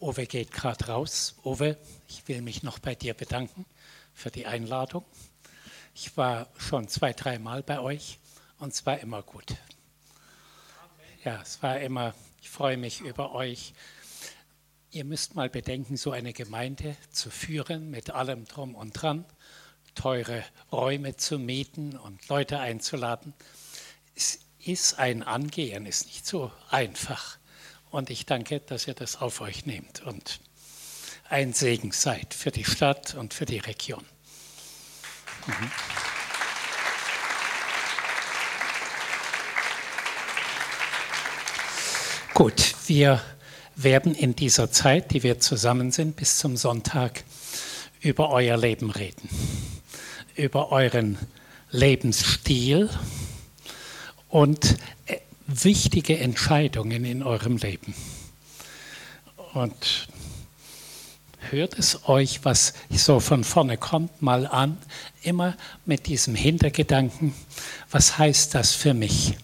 Uwe geht gerade raus. Uwe, ich will mich noch bei dir bedanken für die Einladung. Ich war schon zwei, dreimal bei euch und es war immer gut. Ja, es war immer, ich freue mich über euch. Ihr müsst mal bedenken, so eine Gemeinde zu führen mit allem drum und dran, teure Räume zu mieten und Leute einzuladen. Es ist ein Angehen, ist nicht so einfach. Und ich danke, dass ihr das auf euch nehmt und ein Segen seid für die Stadt und für die Region. Mhm. Gut, wir werden in dieser Zeit, die wir zusammen sind, bis zum Sonntag, über euer Leben reden, über euren Lebensstil und wichtige Entscheidungen in eurem Leben. Und hört es euch, was so von vorne kommt, mal an, immer mit diesem Hintergedanken, was heißt das für mich?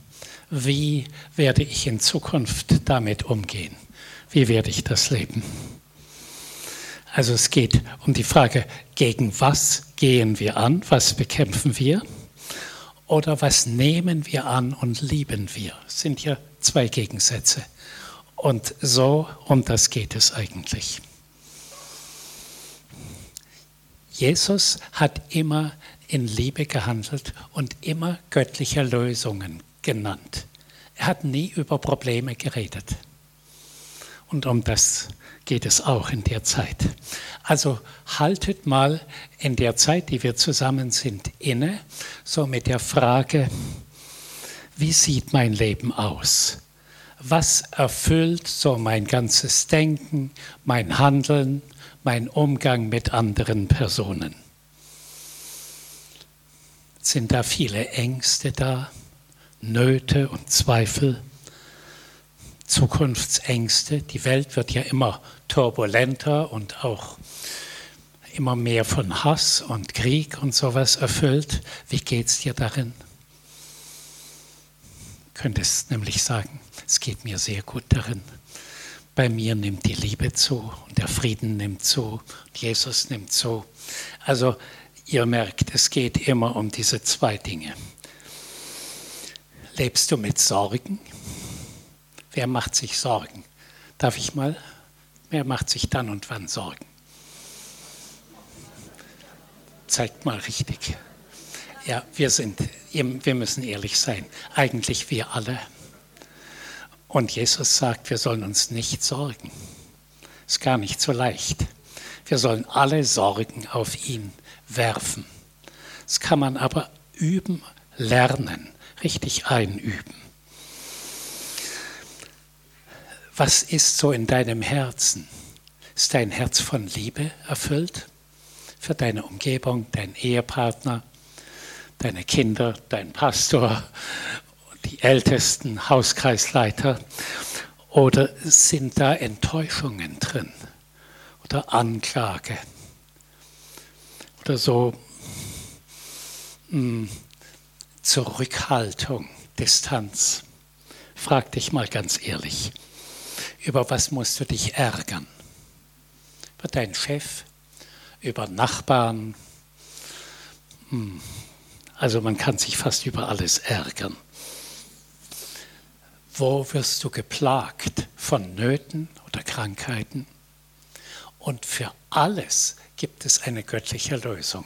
Wie werde ich in Zukunft damit umgehen? Wie werde ich das leben? Also es geht um die Frage, gegen was gehen wir an, was bekämpfen wir oder was nehmen wir an und lieben wir. Das sind ja zwei Gegensätze. Und so um das geht es eigentlich. Jesus hat immer in Liebe gehandelt und immer göttliche Lösungen genannt. Er hat nie über Probleme geredet. Und um das geht es auch in der Zeit. Also haltet mal in der Zeit, die wir zusammen sind, inne, so mit der Frage, wie sieht mein Leben aus? Was erfüllt so mein ganzes Denken, mein Handeln, mein Umgang mit anderen Personen? Sind da viele Ängste da? Nöte und Zweifel, Zukunftsängste. Die Welt wird ja immer turbulenter und auch immer mehr von Hass und Krieg und sowas erfüllt. Wie geht es dir darin? Du könntest nämlich sagen, es geht mir sehr gut darin. Bei mir nimmt die Liebe zu und der Frieden nimmt zu und Jesus nimmt zu. Also ihr merkt, es geht immer um diese zwei Dinge. Lebst du mit Sorgen? Wer macht sich Sorgen? Darf ich mal? Wer macht sich dann und wann Sorgen? Zeigt mal richtig. Ja, wir sind, wir müssen ehrlich sein. Eigentlich wir alle. Und Jesus sagt, wir sollen uns nicht sorgen. Ist gar nicht so leicht. Wir sollen alle Sorgen auf ihn werfen. Das kann man aber üben, lernen richtig einüben. Was ist so in deinem Herzen? Ist dein Herz von Liebe erfüllt für deine Umgebung, deinen Ehepartner, deine Kinder, deinen Pastor, die Ältesten, Hauskreisleiter? Oder sind da Enttäuschungen drin oder Anklage oder so mh, hm, Zurückhaltung, Distanz. Frag dich mal ganz ehrlich, über was musst du dich ärgern? Über deinen Chef, über Nachbarn? Hm. Also man kann sich fast über alles ärgern. Wo wirst du geplagt von Nöten oder Krankheiten? Und für alles gibt es eine göttliche Lösung.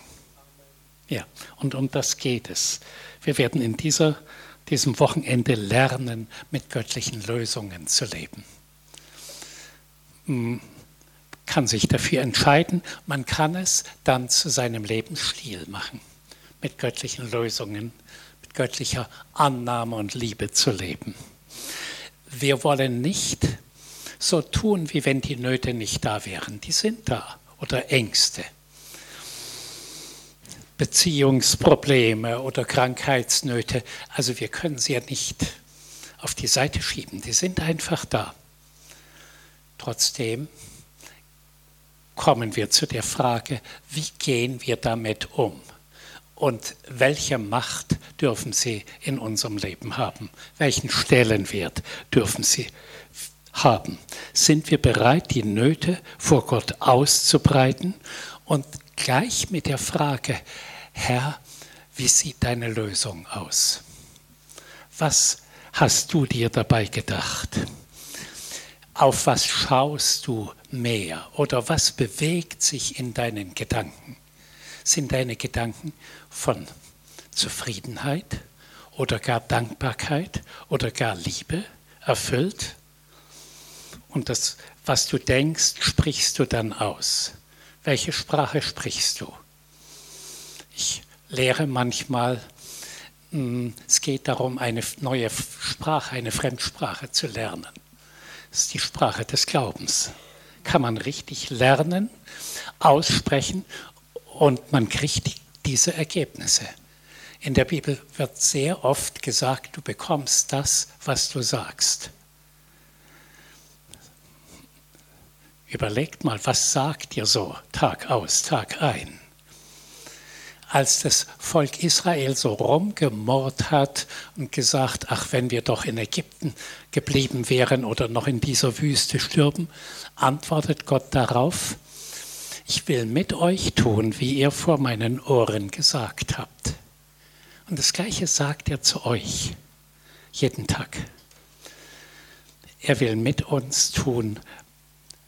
Ja, und um das geht es. Wir werden in dieser, diesem Wochenende lernen, mit göttlichen Lösungen zu leben. Man kann sich dafür entscheiden, man kann es dann zu seinem Lebensstil machen, mit göttlichen Lösungen, mit göttlicher Annahme und Liebe zu leben. Wir wollen nicht so tun, wie wenn die Nöte nicht da wären. Die sind da oder Ängste. Beziehungsprobleme oder Krankheitsnöte. Also wir können sie ja nicht auf die Seite schieben. Die sind einfach da. Trotzdem kommen wir zu der Frage, wie gehen wir damit um? Und welche Macht dürfen sie in unserem Leben haben? Welchen Stellenwert dürfen sie haben? Sind wir bereit, die Nöte vor Gott auszubreiten und gleich mit der Frage, Herr, wie sieht deine Lösung aus? Was hast du dir dabei gedacht? Auf was schaust du mehr oder was bewegt sich in deinen Gedanken? Sind deine Gedanken von Zufriedenheit oder gar Dankbarkeit oder gar Liebe erfüllt? Und das, was du denkst, sprichst du dann aus. Welche Sprache sprichst du? Ich lehre manchmal, hm, es geht darum, eine neue Sprache, eine Fremdsprache zu lernen. Das ist die Sprache des Glaubens. Kann man richtig lernen, aussprechen und man kriegt diese Ergebnisse. In der Bibel wird sehr oft gesagt, du bekommst das, was du sagst. Überlegt mal, was sagt ihr so Tag aus, Tag ein? Als das Volk Israel so rumgemurrt hat und gesagt, ach, wenn wir doch in Ägypten geblieben wären oder noch in dieser Wüste stürben, antwortet Gott darauf, ich will mit euch tun, wie ihr vor meinen Ohren gesagt habt. Und das Gleiche sagt er zu euch jeden Tag. Er will mit uns tun,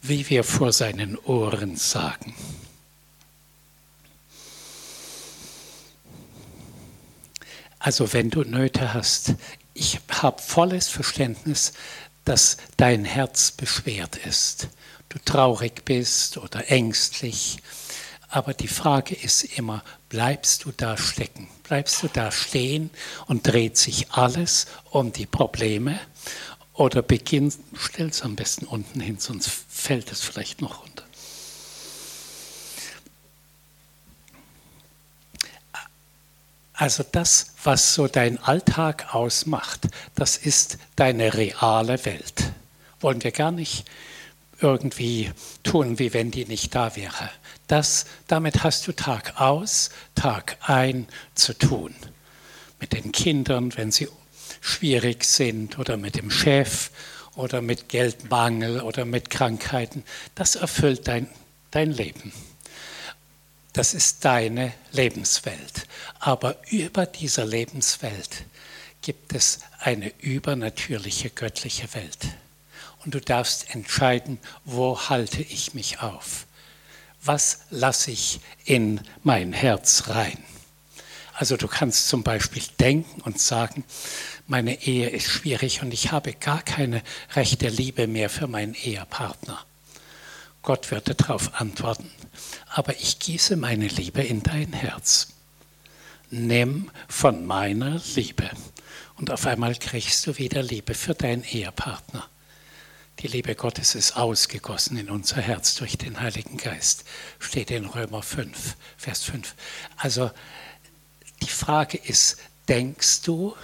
wie wir vor seinen Ohren sagen. Also wenn du Nöte hast, ich habe volles Verständnis, dass dein Herz beschwert ist, du traurig bist oder ängstlich. Aber die Frage ist immer, bleibst du da stecken? Bleibst du da stehen und dreht sich alles um die Probleme? Oder beginn, stell es am besten unten hin, sonst fällt es vielleicht noch runter. Also das, was so dein Alltag ausmacht, das ist deine reale Welt. Wollen wir gar nicht irgendwie tun, wie wenn die nicht da wäre. Das, damit hast du Tag aus, Tag ein zu tun. Mit den Kindern, wenn sie schwierig sind oder mit dem Chef oder mit Geldmangel oder mit Krankheiten. Das erfüllt dein, dein Leben. Das ist deine Lebenswelt. Aber über dieser Lebenswelt gibt es eine übernatürliche göttliche Welt. Und du darfst entscheiden, wo halte ich mich auf? Was lasse ich in mein Herz rein? Also du kannst zum Beispiel denken und sagen, meine Ehe ist schwierig und ich habe gar keine rechte Liebe mehr für meinen Ehepartner. Gott wird darauf antworten, aber ich gieße meine Liebe in dein Herz. Nimm von meiner Liebe und auf einmal kriegst du wieder Liebe für deinen Ehepartner. Die Liebe Gottes ist ausgegossen in unser Herz durch den Heiligen Geist, steht in Römer 5, Vers 5. Also die Frage ist, denkst du,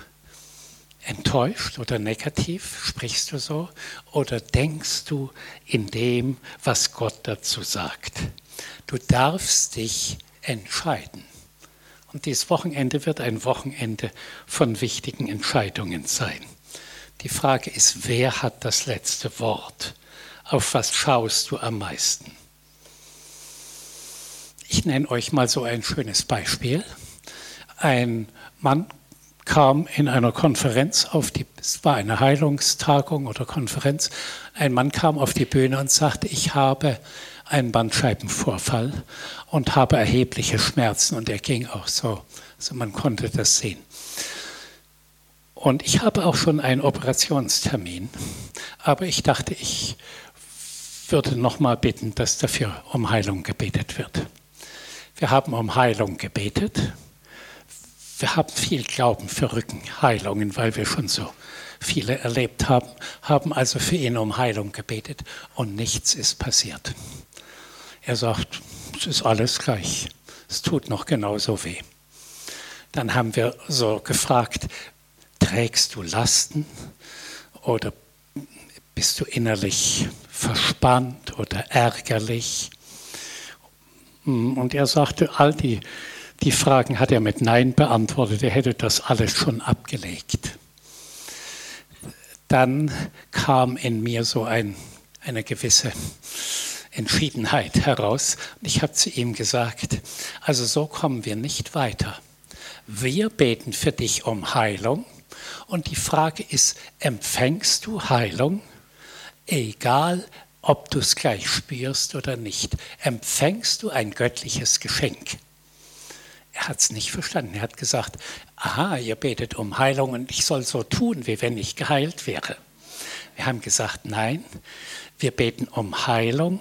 enttäuscht oder negativ? Sprichst du so? Oder denkst du in dem, was Gott dazu sagt? Du darfst dich entscheiden. Und dieses Wochenende wird ein Wochenende von wichtigen Entscheidungen sein. Die Frage ist, wer hat das letzte Wort? Auf was schaust du am meisten? Ich nenne euch mal so ein schönes Beispiel. Ein Mann kam in einer Konferenz auf die, es war eine Heilungstagung oder Konferenz, ein Mann kam auf die Bühne und sagte, ich habe einen Bandscheibenvorfall und habe erhebliche Schmerzen und er ging auch so, also man konnte das sehen. Und ich habe auch schon einen Operationstermin, aber ich dachte, ich würde noch mal bitten, dass dafür um Heilung gebetet wird. Wir haben um Heilung gebetet wir haben viel Glauben für Rückenheilungen, weil wir schon so viele erlebt haben, haben also für ihn um Heilung gebetet und nichts ist passiert. Er sagt, es ist alles gleich, es tut noch genauso weh. Dann haben wir so gefragt, trägst du Lasten oder bist du innerlich verspannt oder ärgerlich? Und er sagte, all die die Fragen hat er mit Nein beantwortet. Er hätte das alles schon abgelegt. dann kam in mir so ein, eine gewisse Entschiedenheit heraus. Ich habe zu ihm gesagt, also so kommen wir nicht weiter. Wir beten für dich um Heilung. Und die Frage ist, empfängst du Heilung? Egal, ob du es gleich spürst oder nicht, empfängst du ein göttliches Geschenk. Er hat es nicht verstanden. Er hat gesagt, aha, ihr betet um Heilung und ich soll so tun, wie wenn ich geheilt wäre. Wir haben gesagt, nein, wir beten um Heilung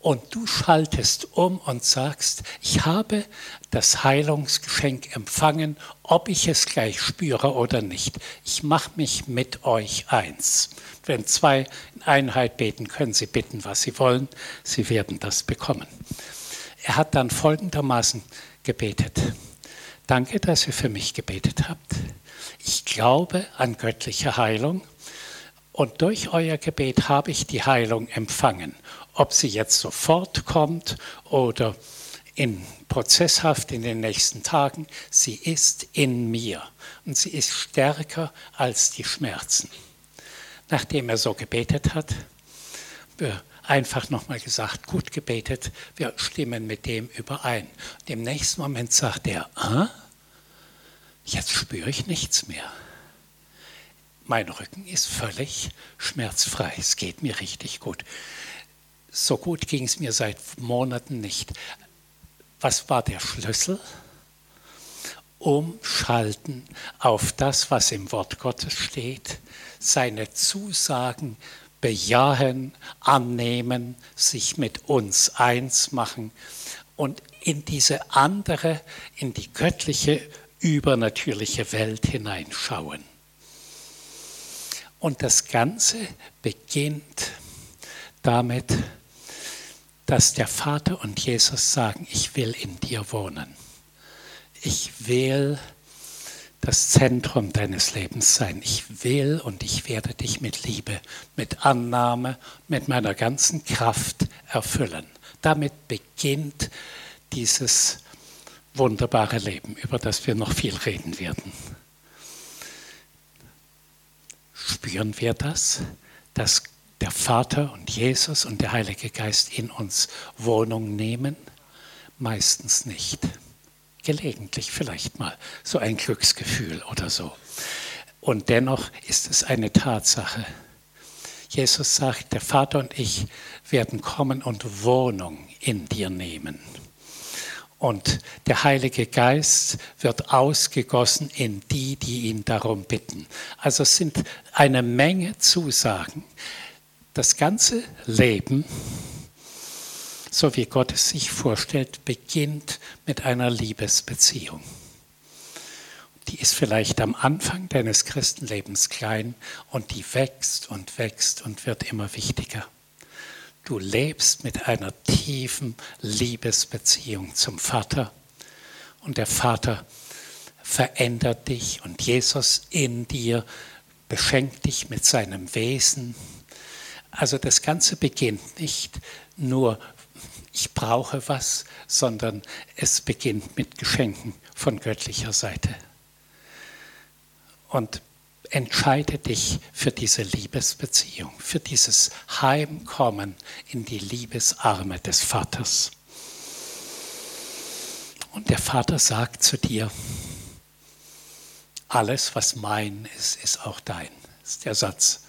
und du schaltest um und sagst, ich habe das Heilungsgeschenk empfangen, ob ich es gleich spüre oder nicht. Ich mache mich mit euch eins. Wenn zwei in Einheit beten, können sie bitten, was sie wollen. Sie werden das bekommen. Er hat dann folgendermaßen gebetet. Danke, dass ihr für mich gebetet habt. Ich glaube an göttliche Heilung und durch euer Gebet habe ich die Heilung empfangen. Ob sie jetzt sofort kommt oder in prozesshaft in den nächsten Tagen, sie ist in mir und sie ist stärker als die Schmerzen. Nachdem er so gebetet hat, einfach nochmal gesagt, gut gebetet, wir stimmen mit dem überein. Und Im nächsten Moment sagt er, ah, jetzt spüre ich nichts mehr. Mein Rücken ist völlig schmerzfrei, es geht mir richtig gut. So gut ging es mir seit Monaten nicht. Was war der Schlüssel? Umschalten auf das, was im Wort Gottes steht, seine Zusagen bejahen, annehmen, sich mit uns eins machen und in diese andere, in die göttliche, übernatürliche Welt hineinschauen. Und das Ganze beginnt damit, dass der Vater und Jesus sagen, ich will in dir wohnen. Ich will das Zentrum deines Lebens sein. Ich will und ich werde dich mit Liebe, mit Annahme, mit meiner ganzen Kraft erfüllen. Damit beginnt dieses wunderbare Leben, über das wir noch viel reden werden. Spüren wir das, dass der Vater und Jesus und der Heilige Geist in uns Wohnung nehmen? Meistens nicht. Gelegentlich vielleicht mal so ein Glücksgefühl oder so. Und dennoch ist es eine Tatsache. Jesus sagt, der Vater und ich werden kommen und Wohnung in dir nehmen. Und der Heilige Geist wird ausgegossen in die, die ihn darum bitten. Also es sind eine Menge Zusagen, das ganze Leben, so wie Gott es sich vorstellt, beginnt mit einer Liebesbeziehung. Die ist vielleicht am Anfang deines Christenlebens klein und die wächst und wächst und wird immer wichtiger. Du lebst mit einer tiefen Liebesbeziehung zum Vater und der Vater verändert dich und Jesus in dir beschenkt dich mit seinem Wesen, also das Ganze beginnt nicht nur, ich brauche was, sondern es beginnt mit Geschenken von göttlicher Seite. Und entscheide dich für diese Liebesbeziehung, für dieses Heimkommen in die Liebesarme des Vaters. Und der Vater sagt zu dir, alles, was mein ist, ist auch dein. Das ist der Satz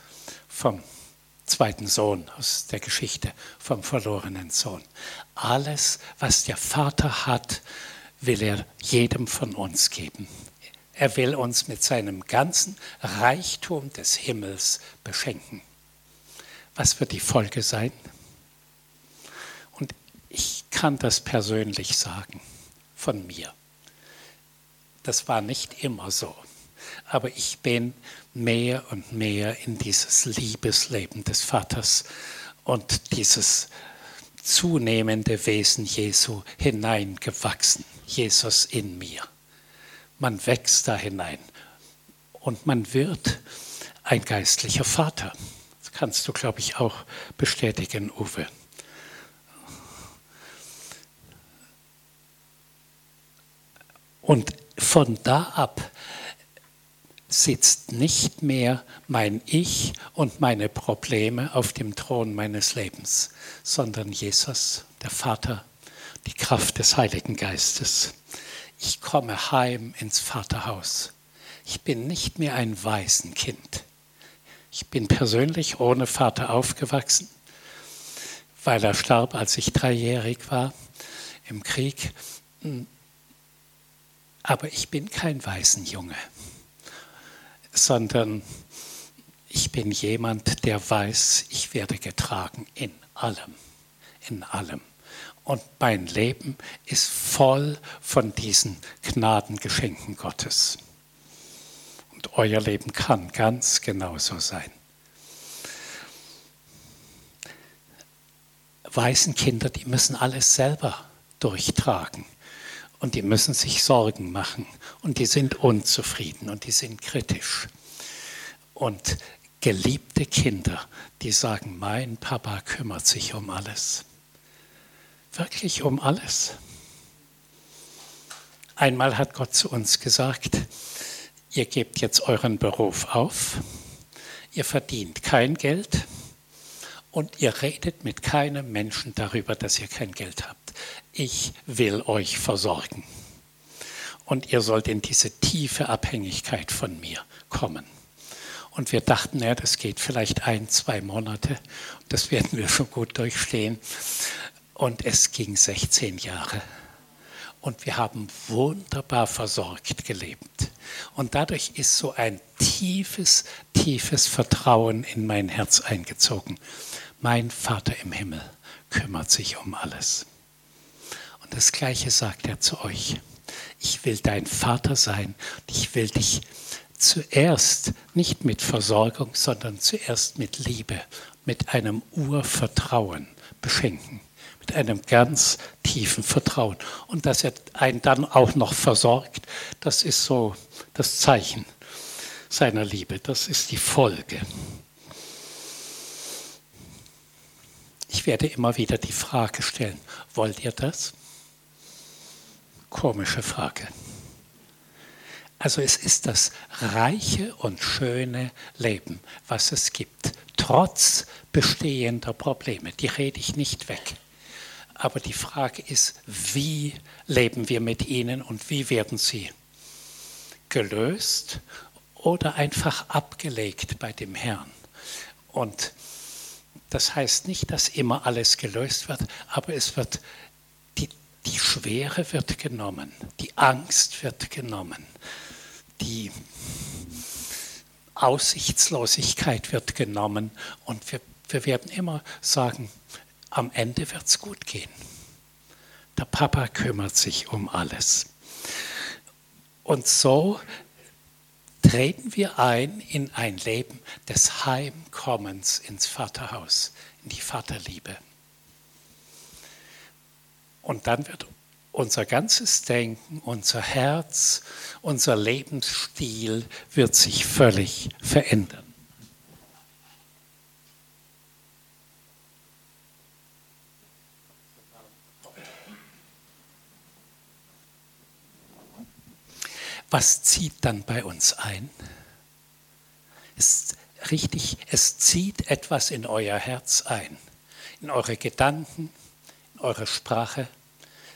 vom zweiten Sohn aus der Geschichte vom verlorenen Sohn. Alles, was der Vater hat, will er jedem von uns geben. Er will uns mit seinem ganzen Reichtum des Himmels beschenken. Was wird die Folge sein? Und ich kann das persönlich sagen von mir. Das war nicht immer so aber ich bin mehr und mehr in dieses Liebesleben des Vaters und dieses zunehmende Wesen Jesu hineingewachsen. Jesus in mir. Man wächst da hinein und man wird ein geistlicher Vater. Das kannst du, glaube ich, auch bestätigen, Uwe. Und von da ab sitzt nicht mehr mein Ich und meine Probleme auf dem Thron meines Lebens, sondern Jesus, der Vater, die Kraft des Heiligen Geistes. Ich komme heim ins Vaterhaus. Ich bin nicht mehr ein Waisenkind. Ich bin persönlich ohne Vater aufgewachsen, weil er starb, als ich dreijährig war im Krieg. Aber ich bin kein Waisenjunge sondern ich bin jemand, der weiß, ich werde getragen in allem, in allem. Und mein Leben ist voll von diesen Gnadengeschenken Gottes. Und euer Leben kann ganz genauso sein. Waisenkinder, die müssen alles selber durchtragen. Und die müssen sich Sorgen machen und die sind unzufrieden und die sind kritisch. Und geliebte Kinder, die sagen, mein Papa kümmert sich um alles. Wirklich um alles. Einmal hat Gott zu uns gesagt, ihr gebt jetzt euren Beruf auf, ihr verdient kein Geld und ihr redet mit keinem Menschen darüber, dass ihr kein Geld habt ich will euch versorgen. Und ihr sollt in diese tiefe Abhängigkeit von mir kommen. Und wir dachten, ja, das geht vielleicht ein, zwei Monate. Das werden wir schon gut durchstehen. Und es ging 16 Jahre. Und wir haben wunderbar versorgt gelebt. Und dadurch ist so ein tiefes, tiefes Vertrauen in mein Herz eingezogen. Mein Vater im Himmel kümmert sich um alles. Und das Gleiche sagt er zu euch. Ich will dein Vater sein ich will dich zuerst nicht mit Versorgung, sondern zuerst mit Liebe, mit einem Urvertrauen beschenken, einem ganz tiefen Vertrauen. Und dass er einen dann auch noch versorgt, das ist so das Zeichen seiner Liebe, das ist die Folge. Ich werde immer wieder die Frage stellen, wollt ihr das? Komische Frage. Also es ist das reiche und schöne Leben, was es gibt, trotz bestehender Probleme. Die rede ich nicht weg. Aber die Frage ist, wie leben wir mit ihnen und wie werden sie gelöst oder einfach abgelegt bei dem Herrn? Und das heißt nicht, dass immer alles gelöst wird, aber es wird die Schwere wird genommen, die Angst wird genommen, die Aussichtslosigkeit wird genommen und wir, wir werden immer sagen, am Ende wird es gut gehen. Der Papa kümmert sich um alles. Und so treten wir ein in ein Leben des Heimkommens ins Vaterhaus, in die Vaterliebe. Und dann wird unser ganzes Denken, unser Herz, unser Lebensstil wird sich völlig verändern. Was zieht dann bei uns ein? Es, richtig, es zieht etwas in euer Herz ein, in eure Gedanken, in eure Sprache,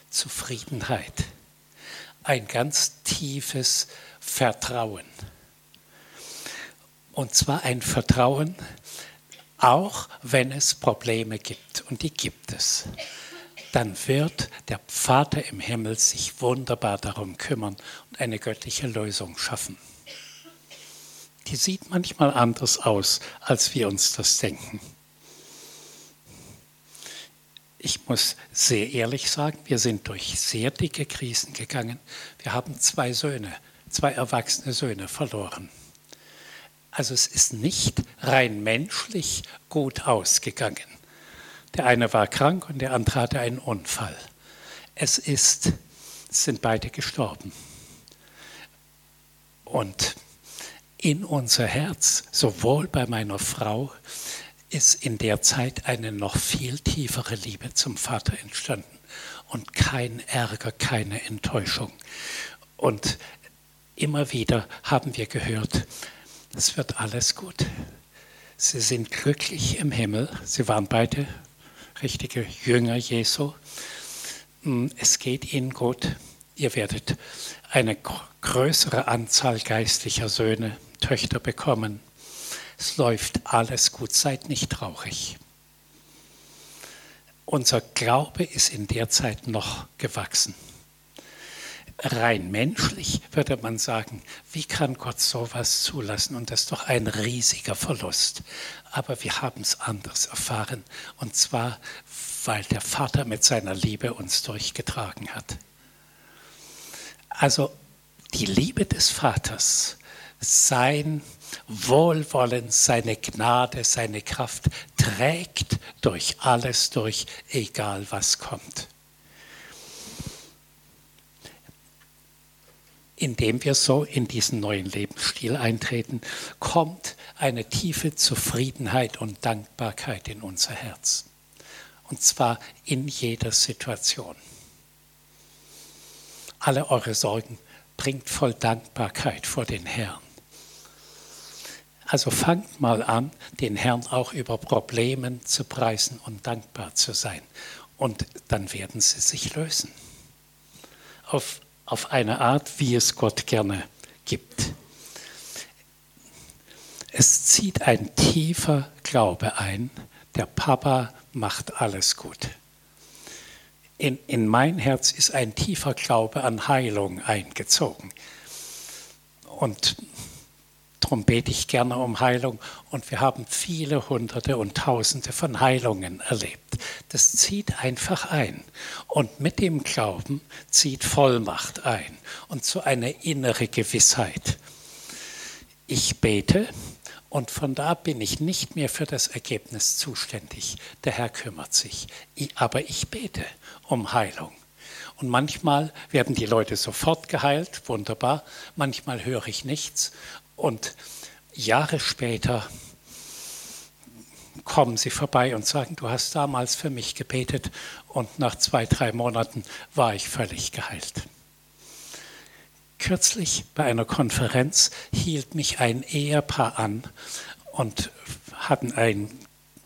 Zufriedenheit, ein ganz tiefes Vertrauen. Und zwar ein Vertrauen, auch wenn es Probleme gibt, und die gibt es, dann wird der Vater im Himmel sich wunderbar darum kümmern und eine göttliche Lösung schaffen. Die sieht manchmal anders aus, als wir uns das denken ich muss sehr ehrlich sagen, wir sind durch sehr dicke Krisen gegangen. Wir haben zwei Söhne, zwei erwachsene Söhne verloren. Also es ist nicht rein menschlich gut ausgegangen. Der eine war krank und der andere hatte einen Unfall. Es ist, sind beide gestorben. Und in unser Herz, sowohl bei meiner Frau ist in der Zeit eine noch viel tiefere Liebe zum Vater entstanden und kein Ärger, keine Enttäuschung. Und Immer wieder haben wir gehört, es wird alles gut. Sie sind glücklich im Himmel. Sie waren beide richtige Jünger Jesu. Hm, es geht ihnen gut. Ihr werdet eine größere Anzahl geistlicher Söhne, Töchter bekommen. Es läuft alles gut, seid nicht traurig. Unser Glaube ist in der Zeit noch gewachsen. Rein menschlich würde man sagen, wie kann Gott sowas zulassen? Und das ist doch ein riesiger Verlust. Aber wir haben es anders erfahren. Und zwar, weil der Vater mit seiner Liebe uns durchgetragen hat. Also die Liebe des Vaters, sein Wohlwollen, seine Gnade, seine Kraft trägt durch alles durch, egal was kommt. Indem wir so in diesen neuen Lebensstil eintreten, kommt eine tiefe Zufriedenheit und Dankbarkeit in unser Herz. Und zwar in jeder Situation. Alle eure Sorgen bringt voll Dankbarkeit vor den Herrn. Also fangt mal an, den Herrn auch über Problemen zu preisen und dankbar zu sein. Und dann werden sie sich lösen. Auf, auf eine Art, wie es Gott gerne gibt. Es zieht ein tiefer Glaube ein, der Papa macht alles gut. In, in mein Herz ist ein tiefer Glaube an Heilung eingezogen. Und Darum bete ich gerne um Heilung und wir haben viele Hunderte und Tausende von Heilungen erlebt. Das zieht einfach ein und mit dem Glauben zieht Vollmacht ein und so eine innere Gewissheit. Ich bete und von da bin ich nicht mehr für das Ergebnis zuständig. Der Herr kümmert sich. Aber ich bete um Heilung. Und manchmal werden die Leute sofort geheilt, wunderbar. Manchmal höre ich nichts und Jahre später kommen sie vorbei und sagen, du hast damals für mich gebetet und nach zwei, drei Monaten war ich völlig geheilt. Kürzlich bei einer Konferenz hielt mich ein Ehepaar an und hatten ein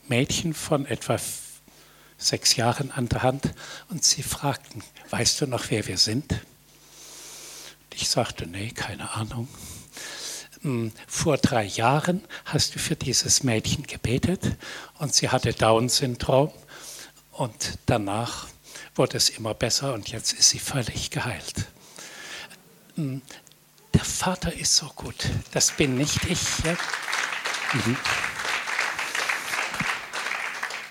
Mädchen von etwa sechs Jahren an der Hand und sie fragten, weißt du noch, wer wir sind? Ich sagte, nee, keine Ahnung. Hm, vor drei Jahren hast du für dieses Mädchen gebetet und sie hatte Down-Syndrom und danach wurde es immer besser und jetzt ist sie völlig geheilt. Hm, der Vater ist so gut, das bin nicht ich. Mhm.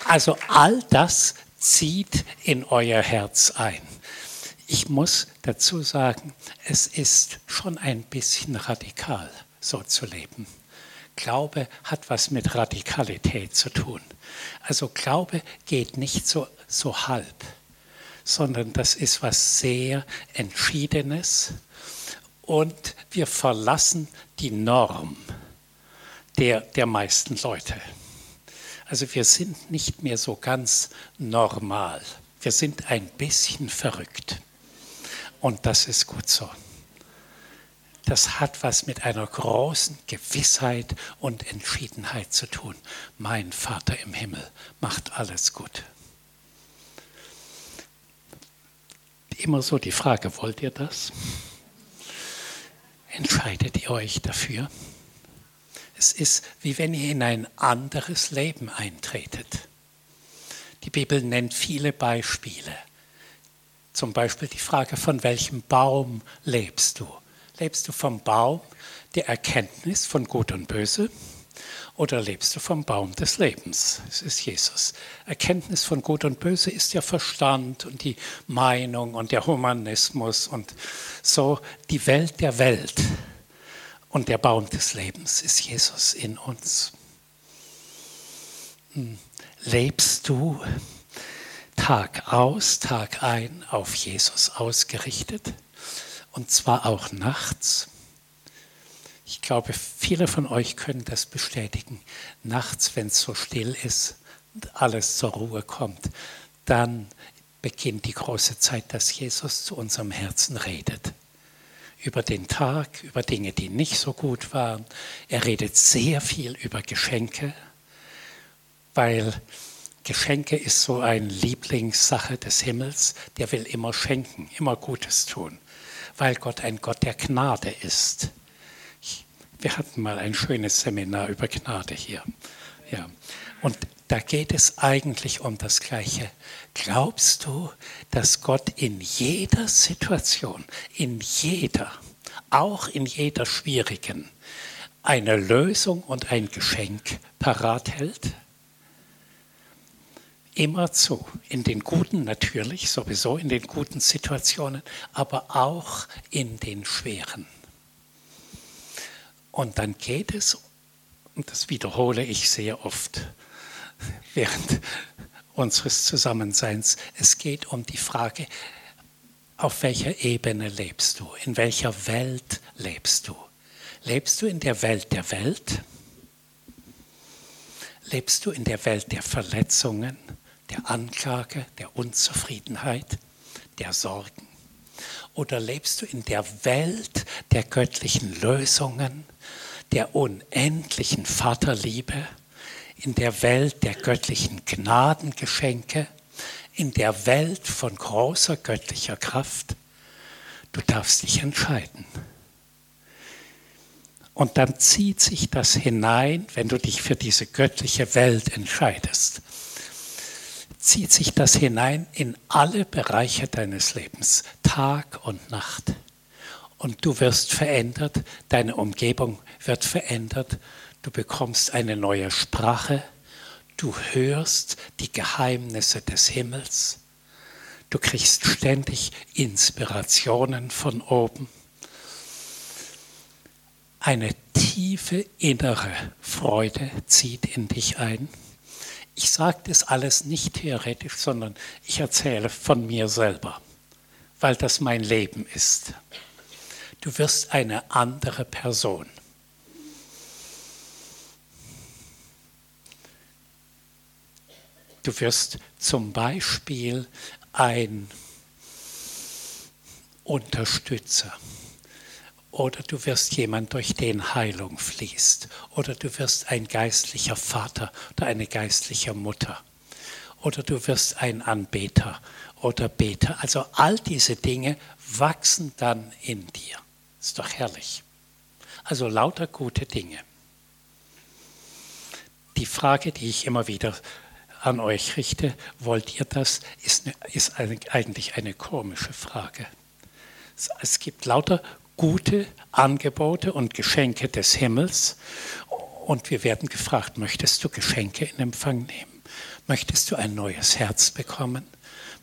Also all das zieht in euer Herz ein. Ich muss dazu sagen, es ist schon ein bisschen radikal so zu leben. Glaube hat was mit Radikalität zu tun. Also Glaube geht nicht so, so halb, sondern das ist was sehr Entschiedenes und wir verlassen die Norm der, der meisten Leute. Also wir sind nicht mehr so ganz normal. Wir sind ein bisschen verrückt. Und das ist gut so das hat was mit einer großen Gewissheit und Entschiedenheit zu tun. Mein Vater im Himmel macht alles gut. Immer so die Frage, wollt ihr das? Entscheidet ihr euch dafür? Es ist wie wenn ihr in ein anderes Leben eintretet. Die Bibel nennt viele Beispiele. Zum Beispiel die Frage, von welchem Baum lebst du? Lebst du vom Baum der Erkenntnis von Gut und Böse oder lebst du vom Baum des Lebens? Es ist Jesus. Erkenntnis von Gut und Böse ist der Verstand und die Meinung und der Humanismus und so die Welt der Welt. Und der Baum des Lebens ist Jesus in uns. Hm. Lebst du Tag aus, Tag ein auf Jesus ausgerichtet? Und zwar auch nachts. Ich glaube, viele von euch können das bestätigen. Nachts, wenn es so still ist und alles zur Ruhe kommt, dann beginnt die große Zeit, dass Jesus zu unserem Herzen redet. über den Tag, über Dinge, die nicht so gut waren. Er redet sehr viel über Geschenke, weil Geschenke ist so eine Lieblingssache des Himmels. Der will immer schenken, immer Gutes tun, weil Gott ein Gott der Gnade ist. Wir hatten mal ein schönes Seminar über Gnade hier. Ja. Und da geht es eigentlich um das Gleiche. Glaubst du, dass Gott in jeder Situation, in jeder, auch in jeder schwierigen, eine Lösung und ein Geschenk parat hält? Immer zu, in den guten natürlich, sowieso in den guten Situationen, aber auch in den schweren. Und dann geht es, und das wiederhole ich sehr oft während unseres Zusammenseins, es geht um die Frage, auf welcher Ebene lebst du? In welcher Welt lebst du? Lebst du in der Welt der Welt? Lebst du in der Welt der Verletzungen, der Anklage, der Unzufriedenheit, der Sorgen? Oder lebst du in der Welt der göttlichen Lösungen, der unendlichen Vaterliebe, in der Welt der göttlichen Gnadengeschenke, in der Welt von großer göttlicher Kraft. Du darfst dich entscheiden. Und dann zieht sich das hinein, wenn du dich für diese göttliche Welt entscheidest, zieht sich das hinein in alle Bereiche deines Lebens, Tag und Nacht. Und du wirst verändert, deine Umgebung wird verändert, du bekommst eine neue Sprache, du hörst die Geheimnisse des Himmels, du kriegst ständig Inspirationen von oben. Eine tiefe innere Freude zieht in dich ein. Ich sage das alles nicht theoretisch, sondern ich erzähle von mir selber, weil das mein Leben ist. Du wirst eine andere Person. Du wirst zum Beispiel ein Unterstützer oder du wirst jemand, durch den Heilung fließt oder du wirst ein geistlicher Vater oder eine geistliche Mutter oder du wirst ein Anbeter oder Beter. Also all diese Dinge wachsen dann in dir. Ist doch herrlich. Also lauter gute Dinge. Die Frage, die ich immer wieder an euch richte, wollt ihr das, ist, ist eigentlich eine komische Frage. Es gibt lauter gute Angebote und Geschenke des Himmels und wir werden gefragt, möchtest du Geschenke in Empfang nehmen? Möchtest du ein neues Herz bekommen?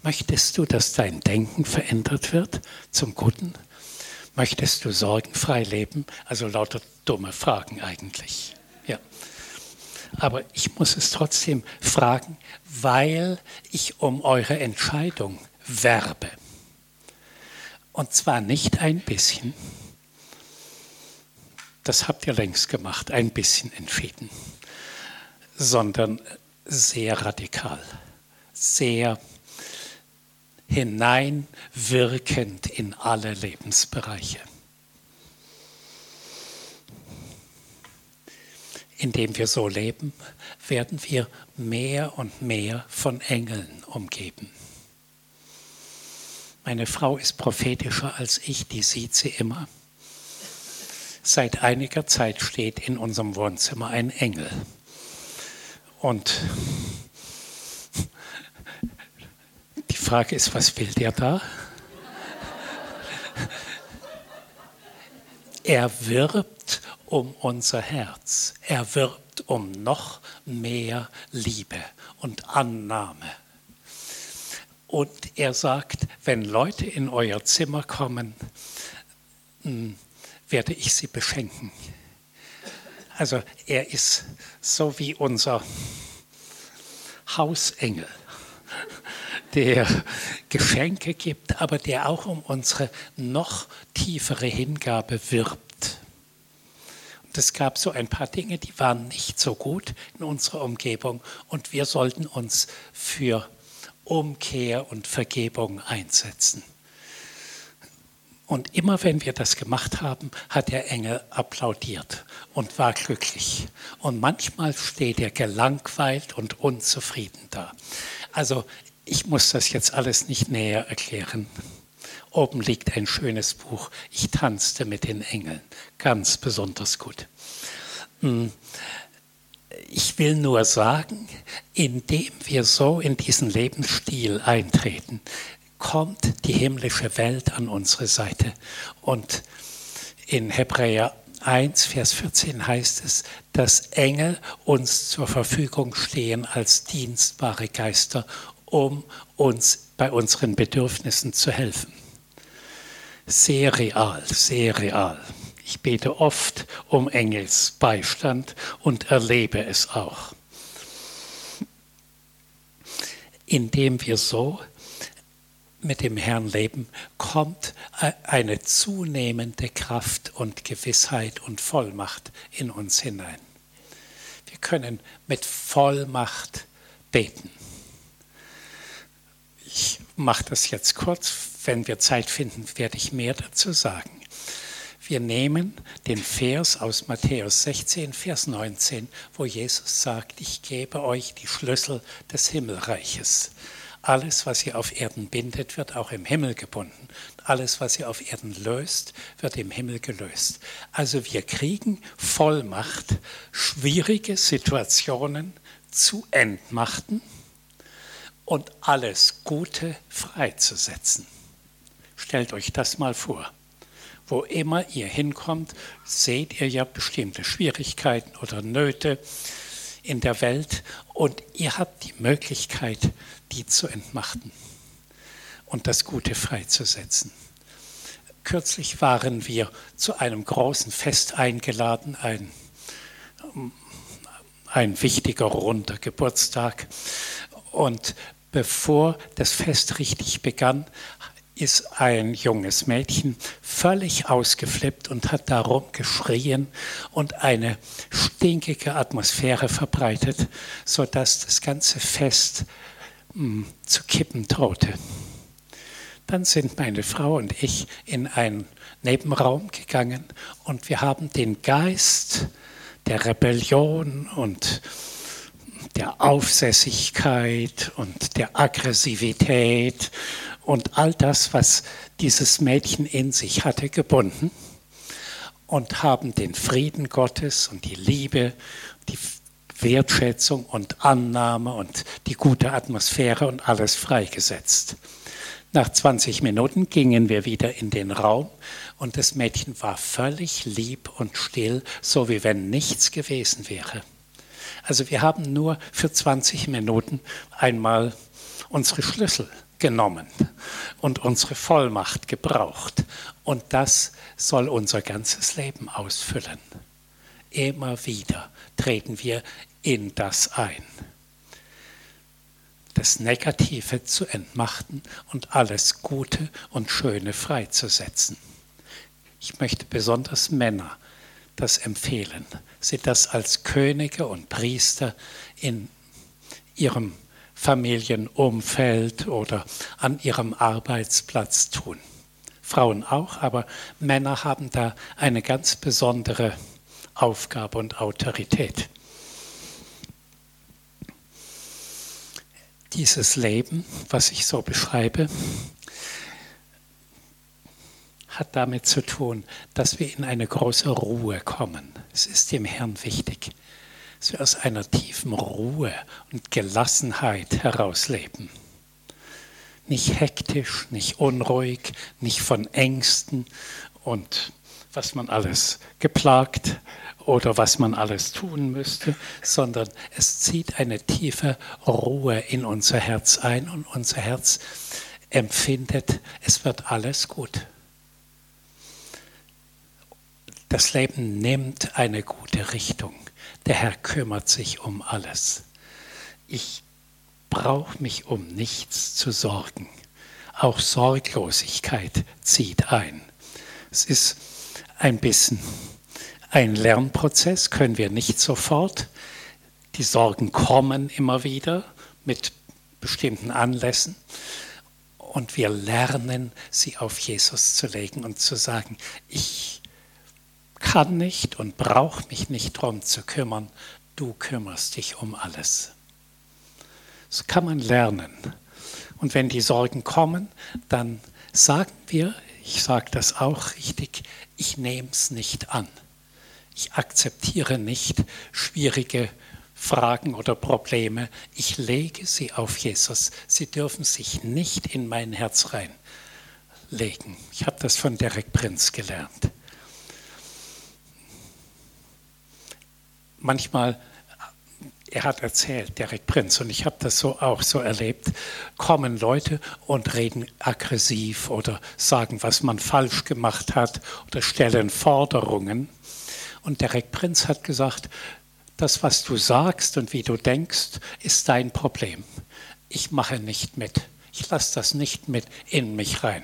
Möchtest du, dass dein Denken verändert wird zum Guten? Möchtest du sorgenfrei leben? Also lauter dumme Fragen eigentlich. Ja aber ich muss es trotzdem fragen, weil ich um eure Entscheidung werbe. Und zwar nicht ein bisschen, das habt ihr längst gemacht, ein bisschen entschieden, sondern sehr radikal, sehr hineinwirkend in alle Lebensbereiche. indem wir so leben, werden wir mehr und mehr von Engeln umgeben. Meine Frau ist prophetischer als ich, die sieht sie immer. Seit einiger Zeit steht in unserem Wohnzimmer ein Engel. Und die Frage ist, was will der da? Er wirbt um unser Herz. Er wirbt um noch mehr Liebe und Annahme. Und er sagt, wenn Leute in euer Zimmer kommen, hm, werde ich sie beschenken. Also er ist so wie unser Hausengel, der Geschenke gibt, aber der auch um unsere noch tiefere Hingabe wirbt es gab so ein paar Dinge, die waren nicht so gut in unserer Umgebung und wir sollten uns für Umkehr und Vergebung einsetzen. Und immer wenn wir das gemacht haben, hat der Engel applaudiert und war glücklich. Und manchmal steht er gelangweilt und unzufrieden da. Also ich muss das jetzt alles nicht näher erklären. Oben liegt ein schönes Buch. Ich tanzte mit den Engeln. Ganz besonders gut. Hm. Ich will nur sagen, indem wir so in diesen Lebensstil eintreten, kommt die himmlische Welt an unsere Seite. Und in Hebräer 1, Vers 14 heißt es, dass Engel uns zur Verfügung stehen als dienstbare Geister, um uns bei unseren Bedürfnissen zu helfen. Sehr real, sehr real. Ich bete oft um Engelsbeistand und erlebe es auch. Indem wir so mit dem Herrn leben, kommt eine zunehmende Kraft und Gewissheit und Vollmacht in uns hinein. Wir können mit Vollmacht beten. Ich mache das jetzt kurz. Wenn wir Zeit finden, werde ich mehr dazu sagen. Wir nehmen den Vers aus Matthäus 16, Vers 19, wo Jesus sagt, ich gebe euch die Schlüssel des Himmelreiches. Alles, was ihr auf Erden bindet, wird auch im Himmel gebunden. Alles, was ihr auf Erden löst, wird im Himmel gelöst. Also wir kriegen Vollmacht, schwierige Situationen zu entmachten und alles Gute freizusetzen. Stellt euch das mal vor. Wo immer ihr hinkommt, seht ihr ja bestimmte Schwierigkeiten oder Nöte in der Welt und ihr habt die Möglichkeit, die zu entmachten und das Gute freizusetzen. Kürzlich waren wir zu einem großen Fest eingeladen, ein, ein wichtiger runder Geburtstag. Und bevor das Fest richtig begann, ist ein junges Mädchen völlig ausgeflippt und hat darum geschrien und eine stinkige Atmosphäre verbreitet, sodass das ganze Fest mh, hm, zu kippen drohte. Dann sind meine Frau und ich in einen Nebenraum gegangen und wir haben den Geist der Rebellion und der Aufsässigkeit und der Aggressivität und all das, was dieses Mädchen in sich hatte, gebunden und haben den Frieden Gottes und die Liebe, die Wertschätzung und Annahme und die gute Atmosphäre und alles freigesetzt. Nach 20 Minuten gingen wir wieder in den Raum und das Mädchen war völlig lieb und still, so wie wenn nichts gewesen wäre. Also wir haben nur für 20 Minuten einmal unsere Schlüssel genommen und unsere Vollmacht gebraucht. Und das soll unser ganzes Leben ausfüllen. Immer wieder treten wir in das ein. Das Negative zu entmachten und alles Gute und Schöne freizusetzen. Ich möchte besonders Männer das empfehlen, sie das als Könige und Priester in ihrem Familienumfeld oder an ihrem Arbeitsplatz tun. Frauen auch, aber Männer haben da eine ganz besondere Aufgabe und Autorität. Dieses Leben, was ich so beschreibe, hat damit zu tun, dass wir in eine große Ruhe kommen. Es ist dem Herrn wichtig wir aus einer tiefen Ruhe und Gelassenheit herausleben. Nicht hektisch, nicht unruhig, nicht von Ängsten und was man alles geplagt oder was man alles tun müsste, sondern es zieht eine tiefe Ruhe in unser Herz ein und unser Herz empfindet, es wird alles gut. Das Leben nimmt eine gute Richtung. Der Herr kümmert sich um alles. Ich brauche mich um nichts zu sorgen. Auch Sorglosigkeit zieht ein. Es ist ein bisschen ein Lernprozess, können wir nicht sofort. Die Sorgen kommen immer wieder mit bestimmten Anlässen. Und wir lernen, sie auf Jesus zu legen und zu sagen, ich kann nicht und brauche mich nicht darum zu kümmern, du kümmerst dich um alles. Das kann man lernen. Und wenn die Sorgen kommen, dann sagen wir, ich sage das auch richtig, ich nehme es nicht an. Ich akzeptiere nicht schwierige Fragen oder Probleme. Ich lege sie auf Jesus. Sie dürfen sich nicht in mein Herz reinlegen. Ich habe das von Derek Prinz gelernt. Manchmal er hat erzählt, Derek Prinz, und ich habe das so auch so erlebt, kommen Leute und reden aggressiv oder sagen, was man falsch gemacht hat oder stellen Forderungen. Und Derek Prinz hat gesagt, das, was du sagst und wie du denkst, ist dein Problem. Ich mache nicht mit. Ich lasse das nicht mit in mich rein.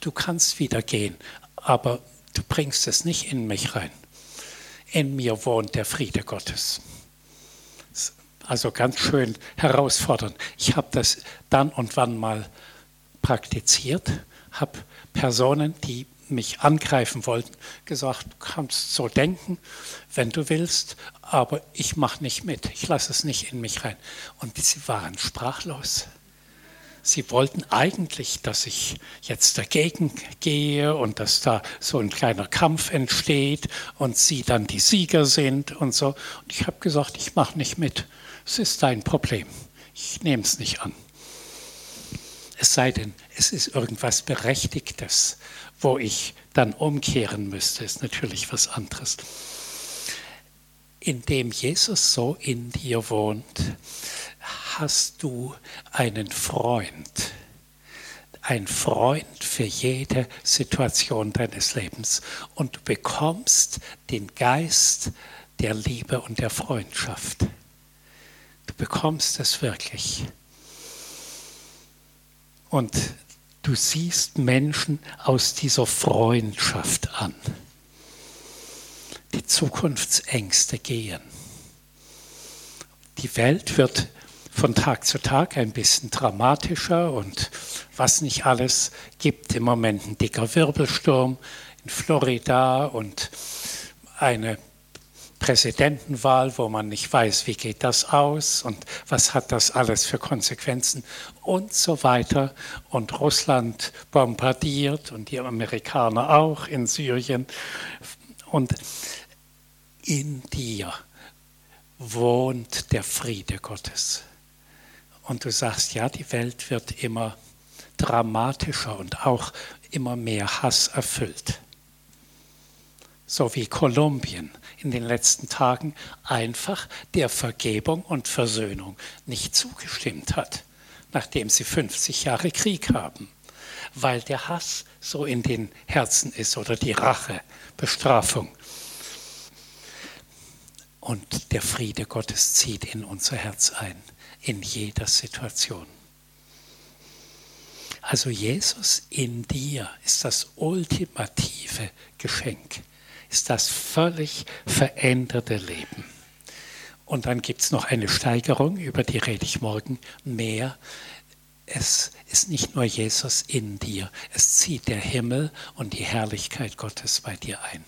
Du kannst wieder gehen, aber du bringst es nicht in mich rein. In mir wohnt der Friede Gottes. Also ganz schön herausfordernd. Ich habe das dann und wann mal praktiziert, habe Personen, die mich angreifen wollten, gesagt, du kannst so denken, wenn du willst, aber ich mache nicht mit, ich lasse es nicht in mich rein. Und sie waren sprachlos. Sie wollten eigentlich, dass ich jetzt dagegen gehe und dass da so ein kleiner Kampf entsteht und sie dann die Sieger sind und so. Und ich habe gesagt, ich mache nicht mit. Es ist dein Problem. Ich nehme es nicht an. Es sei denn, es ist irgendwas Berechtigtes, wo ich dann umkehren müsste, ist natürlich was anderes. Indem Jesus so in dir wohnt, hast du einen Freund. Ein Freund für jede Situation deines Lebens. Und du bekommst den Geist der Liebe und der Freundschaft. Du bekommst es wirklich. Und du siehst Menschen aus dieser Freundschaft an. Die Zukunftsängste gehen. Die Welt wird von Tag zu Tag ein bisschen dramatischer und was nicht alles gibt im Moment ein dicker Wirbelsturm in Florida und eine Präsidentenwahl, wo man nicht weiß, wie geht das aus und was hat das alles für Konsequenzen und so weiter. Und Russland bombardiert und die Amerikaner auch in Syrien. Und in dir wohnt der Friede Gottes. Und du sagst, ja, die Welt wird immer dramatischer und auch immer mehr Hass erfüllt so wie Kolumbien in den letzten Tagen einfach der Vergebung und Versöhnung nicht zugestimmt hat, nachdem sie 50 Jahre Krieg haben, weil der Hass so in den Herzen ist oder die Rache, Bestrafung. Und der Friede Gottes zieht in unser Herz ein, in jeder Situation. Also Jesus in dir ist das ultimative Geschenk ist das völlig veränderte Leben. Und dann gibt es noch eine Steigerung, über die rede ich morgen mehr. Es ist nicht nur Jesus in dir, es zieht der Himmel und die Herrlichkeit Gottes bei dir ein.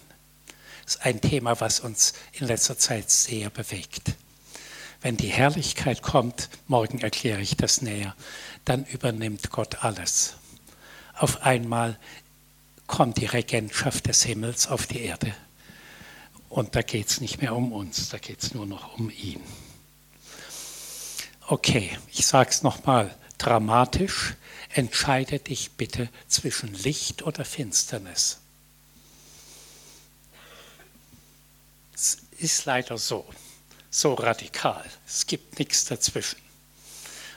Ist ein Thema, was uns in letzter Zeit sehr bewegt. Wenn die Herrlichkeit kommt, morgen erkläre ich das näher, dann übernimmt Gott alles. Auf einmal kommt die Regentschaft des Himmels auf die Erde. Und da geht es nicht mehr um uns, da geht es nur noch um ihn. Okay, ich sage es nochmal dramatisch. Entscheide dich bitte zwischen Licht oder Finsternis. Es ist leider so, so radikal. Es gibt nichts dazwischen.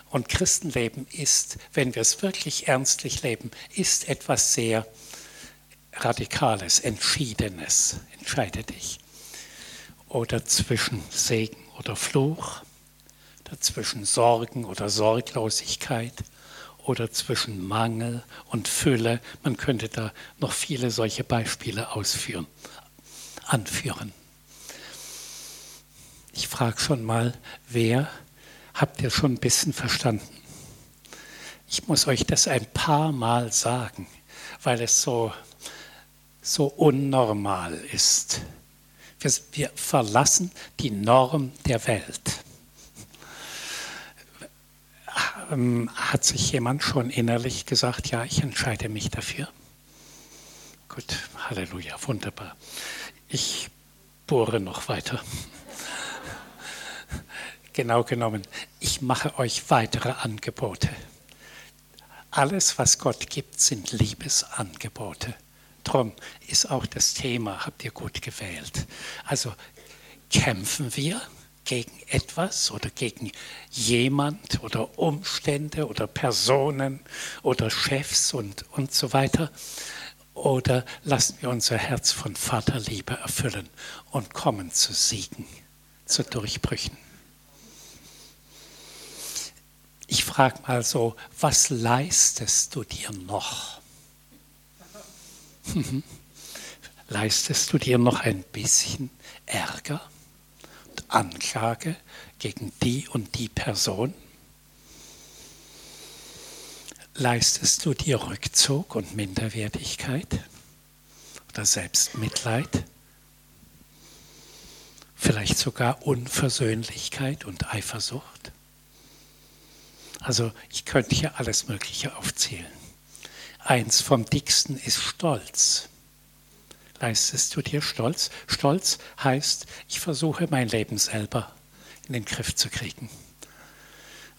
Und Christenleben ist, wenn wir es wirklich ernstlich leben, ist etwas sehr Radikales, Entschiedenes. Entscheide dich. Oder zwischen Segen oder Fluch, oder zwischen Sorgen oder Sorglosigkeit, oder zwischen Mangel und Fülle. Man könnte da noch viele solche Beispiele ausführen, anführen. Ich frage schon mal, wer habt ihr schon ein bisschen verstanden? Ich muss euch das ein paar Mal sagen, weil es so, so unnormal ist. Wir, wir verlassen die Norm der Welt. Ähm, hat sich jemand schon innerlich gesagt, ja, ich entscheide mich dafür? Gut, Halleluja, wunderbar. Ich bohre noch weiter. Genau genommen, ich mache euch weitere Angebote. Alles, was Gott gibt, sind Liebesangebote. Drum ist auch das Thema, habt ihr gut gewählt. Also kämpfen wir gegen etwas oder gegen jemand oder Umstände oder Personen oder Chefs und, und so weiter. Oder lassen wir unser Herz von Vaterliebe erfüllen und kommen zu Siegen, zu Durchbrüchen. Ich frage mal so, was leistest du dir noch? leistest du dir noch ein bisschen Ärger und Anklage gegen die und die Person? Leistest du dir Rückzug und Minderwertigkeit oder Selbstmitleid? Vielleicht sogar Unversöhnlichkeit und Eifersucht? Also ich könnte hier alles Mögliche aufzählen. Eins vom dicksten ist Stolz. Leistest du dir Stolz? Stolz heißt, ich versuche mein Leben selber in den Griff zu kriegen.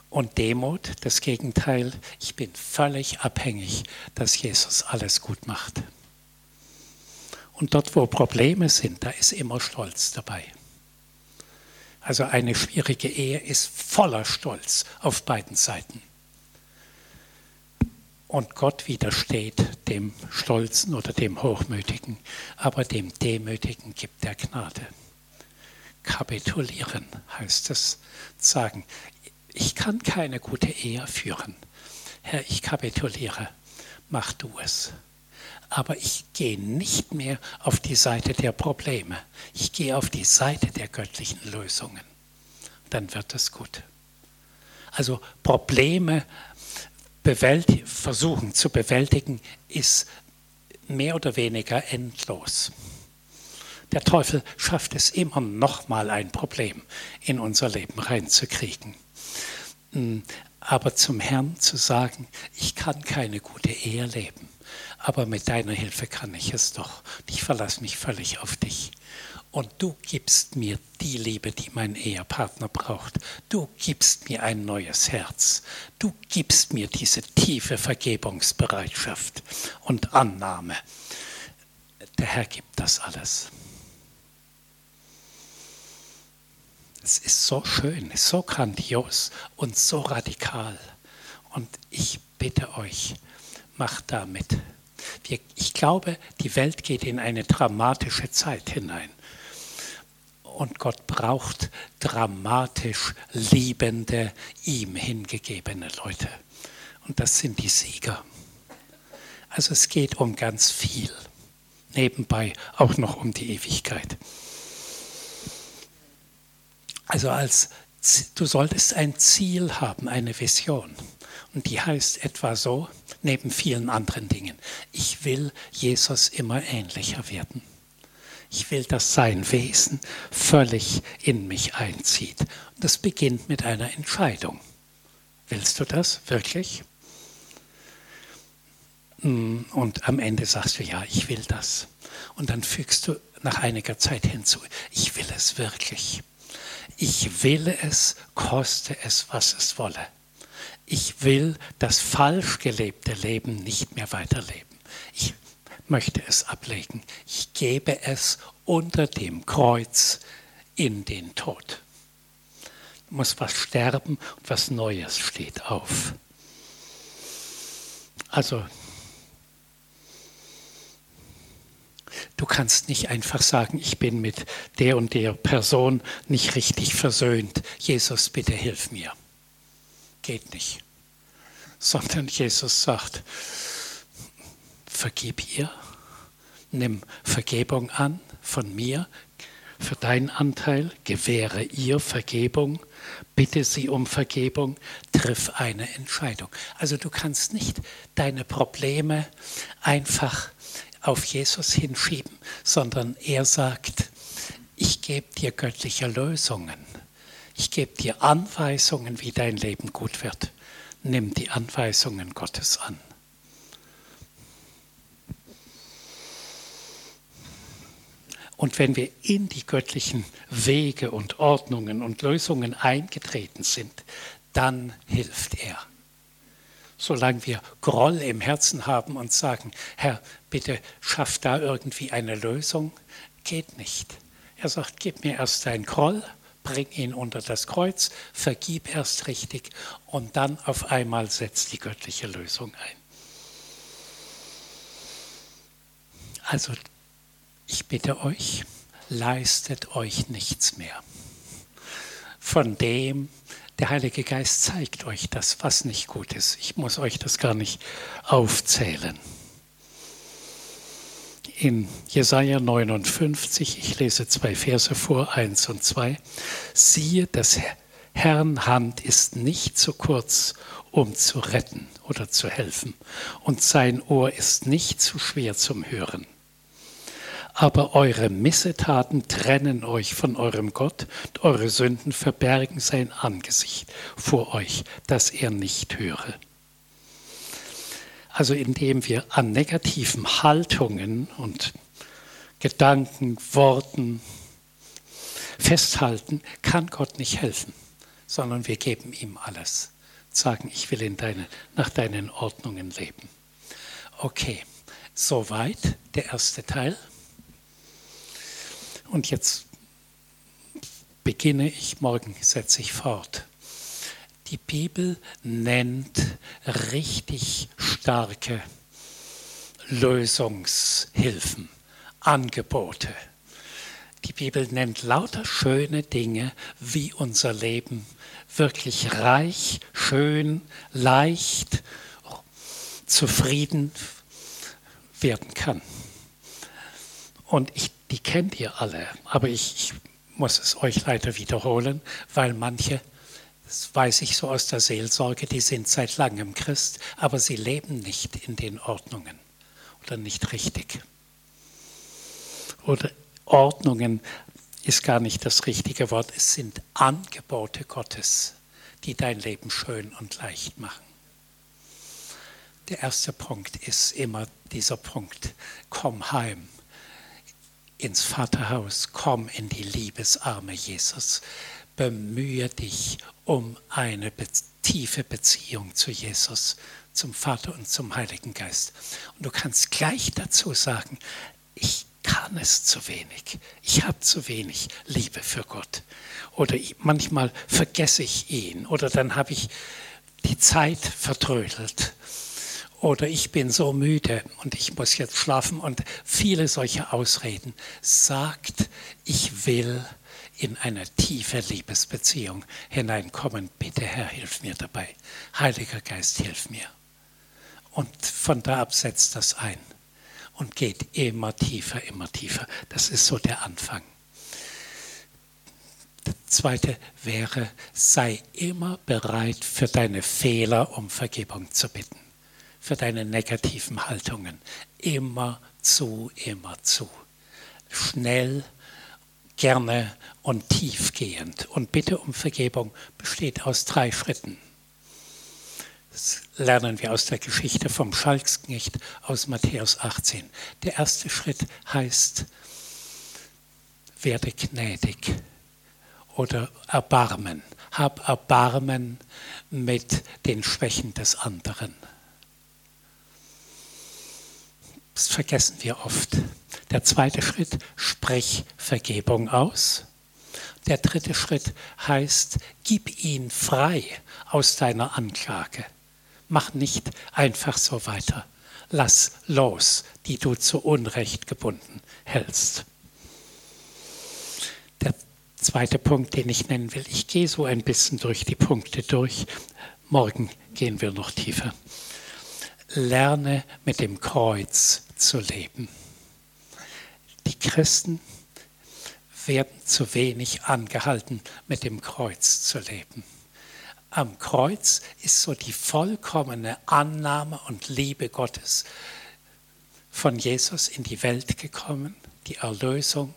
Und Demut, das Gegenteil, ich bin völlig abhängig, dass Jesus alles gut macht. Und dort, wo Probleme sind, da ist immer Stolz dabei. Also eine schwierige Ehe ist voller Stolz auf beiden Seiten. Und Gott widersteht dem Stolzen oder dem Hochmütigen, aber dem Demütigen gibt er Gnade. Kapitulieren heißt es, sagen, ich kann keine gute Ehe führen. Herr, ich kapituliere, mach du es. Aber ich gehe nicht mehr auf die Seite der Probleme. Ich gehe auf die Seite der göttlichen Lösungen. Dann wird es gut. Also Probleme versuchen zu bewältigen, ist mehr oder weniger endlos. Der Teufel schafft es immer noch mal ein Problem in unser Leben reinzukriegen. Aber zum Herrn zu sagen, ich kann keine gute Ehe leben, aber mit deiner Hilfe kann ich es doch. Ich verlasse mich völlig auf dich. Und du gibst mir die Liebe, die mein Ehepartner braucht. Du gibst mir ein neues Herz. Du gibst mir diese tiefe Vergebungsbereitschaft und Annahme. Der Herr gibt das alles. Es ist so schön, so grandios und so radikal. Und ich bitte euch, macht damit. Ich glaube, die Welt geht in eine dramatische Zeit hinein. Und Gott braucht dramatisch liebende, ihm hingegebene Leute. Und das sind die Sieger. Also es geht um ganz viel. Nebenbei auch noch um die Ewigkeit. Also als du solltest ein Ziel haben, eine Vision. Und die heißt etwa so, neben vielen anderen Dingen, ich will Jesus immer ähnlicher werden. Ich will, dass sein Wesen völlig in mich einzieht. Und das beginnt mit einer Entscheidung. Willst du das wirklich? Mm, und am Ende sagst du, ja, ich will das. Und dann fügst du nach einiger Zeit hinzu, ich will es wirklich. Ich will es, koste es, was es wolle. Ich will das falsch gelebte Leben nicht mehr weiterleben. Ich möchte es ablegen. Ich gebe es unter dem Kreuz in den Tod. Muss was sterben und was Neues steht auf. Also Du kannst nicht einfach sagen, ich bin mit der und der Person nicht richtig versöhnt. Jesus, bitte hilf mir. Geht nicht. Sondern Jesus sagt, vergib ihr, nimm Vergebung an von mir, Für deinen Anteil gewähre ihr Vergebung, bitte sie um Vergebung, triff eine Entscheidung. Also du kannst nicht deine Probleme einfach auf Jesus hinschieben, sondern er sagt, ich gebe dir göttliche Lösungen. Ich gebe dir Anweisungen, wie dein Leben gut wird. Nimm die Anweisungen Gottes an. Und wenn wir in die göttlichen Wege und Ordnungen und Lösungen eingetreten sind, dann hilft er. Solange wir Groll im Herzen haben und sagen, Herr, bitte schaff da irgendwie eine Lösung, geht nicht. Er sagt, gib mir erst deinen Groll, bring ihn unter das Kreuz, vergib erst richtig und dann auf einmal setzt die göttliche Lösung ein. Also ich bitte euch, leistet euch nichts mehr. Von dem, der Heilige Geist zeigt euch das, was nicht gut ist. Ich muss euch das gar nicht aufzählen. In Jesaja 59, ich lese zwei Verse vor, eins und zwei. Siehe, das Herrn Hand ist nicht zu kurz, um zu retten oder zu helfen, und sein Ohr ist nicht zu schwer zum Hören aber eure Missetaten trennen euch von eurem Gott, und eure Sünden verbergen sein Angesicht vor euch, dass er nicht höre. Also indem wir an negativen Haltungen und Gedanken, Worten festhalten, kann Gott nicht helfen, sondern wir geben ihm alles. Sagen, ich will in deine, nach deinen Ordnungen leben. Okay, soweit der erste Teil. Und jetzt beginne ich, morgen setze ich fort. Die Bibel nennt richtig starke Lösungshilfen, Angebote. Die Bibel nennt lauter schöne Dinge, wie unser Leben wirklich reich, schön, leicht, zufrieden werden kann. Und ich die kennt ihr alle, aber ich, ich muss es euch leider wiederholen, weil manche, das weiß ich so aus der Seelsorge, die sind seit langem Christ, aber sie leben nicht in den Ordnungen oder nicht richtig. Oder Ordnungen ist gar nicht das richtige Wort, es sind Angebote Gottes, die dein Leben schön und leicht machen. Der erste Punkt ist immer dieser Punkt, komm heim ins Vaterhaus, komm in die Liebesarme Jesus. Bemühe dich um eine tiefe Beziehung zu Jesus, zum Vater und zum Heiligen Geist. Und du kannst gleich dazu sagen, ich kann es zu wenig. Ich habe zu wenig Liebe für Gott. Oder manchmal vergesse ich ihn. Oder dann habe ich die Zeit vertrödelt oder ich bin so müde und ich muss jetzt schlafen und viele solche Ausreden, sagt, ich will in eine tiefe Liebesbeziehung hineinkommen. Bitte Herr, hilf mir dabei. Heiliger Geist, hilf mir. Und von da ab setzt das ein und geht immer tiefer, immer tiefer. Das ist so der Anfang. Der zweite wäre, sei immer bereit für deine Fehler um Vergebung zu bitten für deine negativen Haltungen. Immer zu, immer zu. Schnell, gerne und tiefgehend. Und Bitte um Vergebung besteht aus drei Schritten. Das lernen wir aus der Geschichte vom Schalksknecht aus Matthäus 18. Der erste Schritt heißt, werde gnädig oder Erbarmen. Hab Erbarmen mit den Schwächen des anderen. Das vergessen wir oft. Der zweite Schritt, sprich Vergebung aus. Der dritte Schritt heißt, gib ihn frei aus deiner Anklage. Mach nicht einfach so weiter. Lass los, die du zu Unrecht gebunden hältst. Der zweite Punkt, den ich nennen will, ich gehe so ein bisschen durch die Punkte durch. Morgen gehen wir noch tiefer. Lerne mit dem Kreuz zu leben. Die Christen werden zu wenig angehalten, mit dem Kreuz zu leben. Am Kreuz ist so die vollkommene Annahme und Liebe Gottes von Jesus in die Welt gekommen, die Erlösung,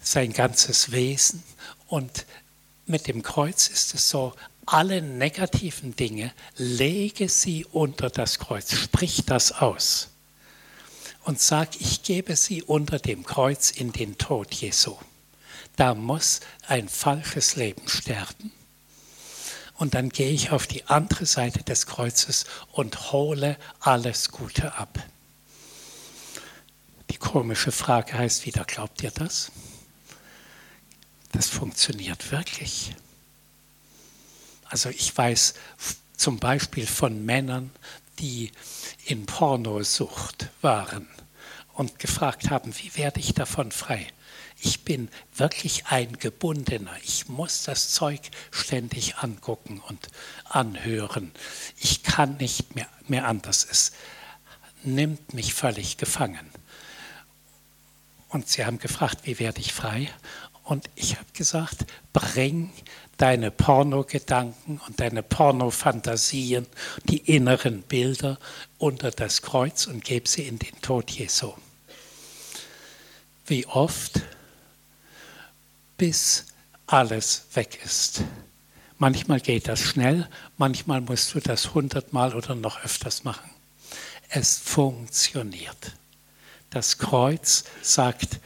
sein ganzes Wesen. Und mit dem Kreuz ist es so, alle negativen Dinge, lege sie unter das Kreuz, sprich das aus und sag, ich gebe sie unter dem Kreuz in den Tod Jesu. Da muss ein falsches Leben sterben. Und dann gehe ich auf die andere Seite des Kreuzes und hole alles Gute ab. Die komische Frage heißt wieder, glaubt ihr das? Das funktioniert wirklich. Also ich weiß zum Beispiel von Männern, die in Pornosucht waren und gefragt haben, wie werde ich davon frei? Ich bin wirklich ein Gebundener. Ich muss das Zeug ständig angucken und anhören. Ich kann nicht mehr, mehr anders. Es nimmt mich völlig gefangen. Und sie haben gefragt, wie werde ich frei? Und ich habe gesagt, bring deine Pornogedanken und deine Pornofantasien, die inneren Bilder unter das Kreuz und gib sie in den Tod Jesu. Wie oft, bis alles weg ist. Manchmal geht das schnell, manchmal musst du das hundertmal oder noch öfters machen. Es funktioniert. Das Kreuz, sagt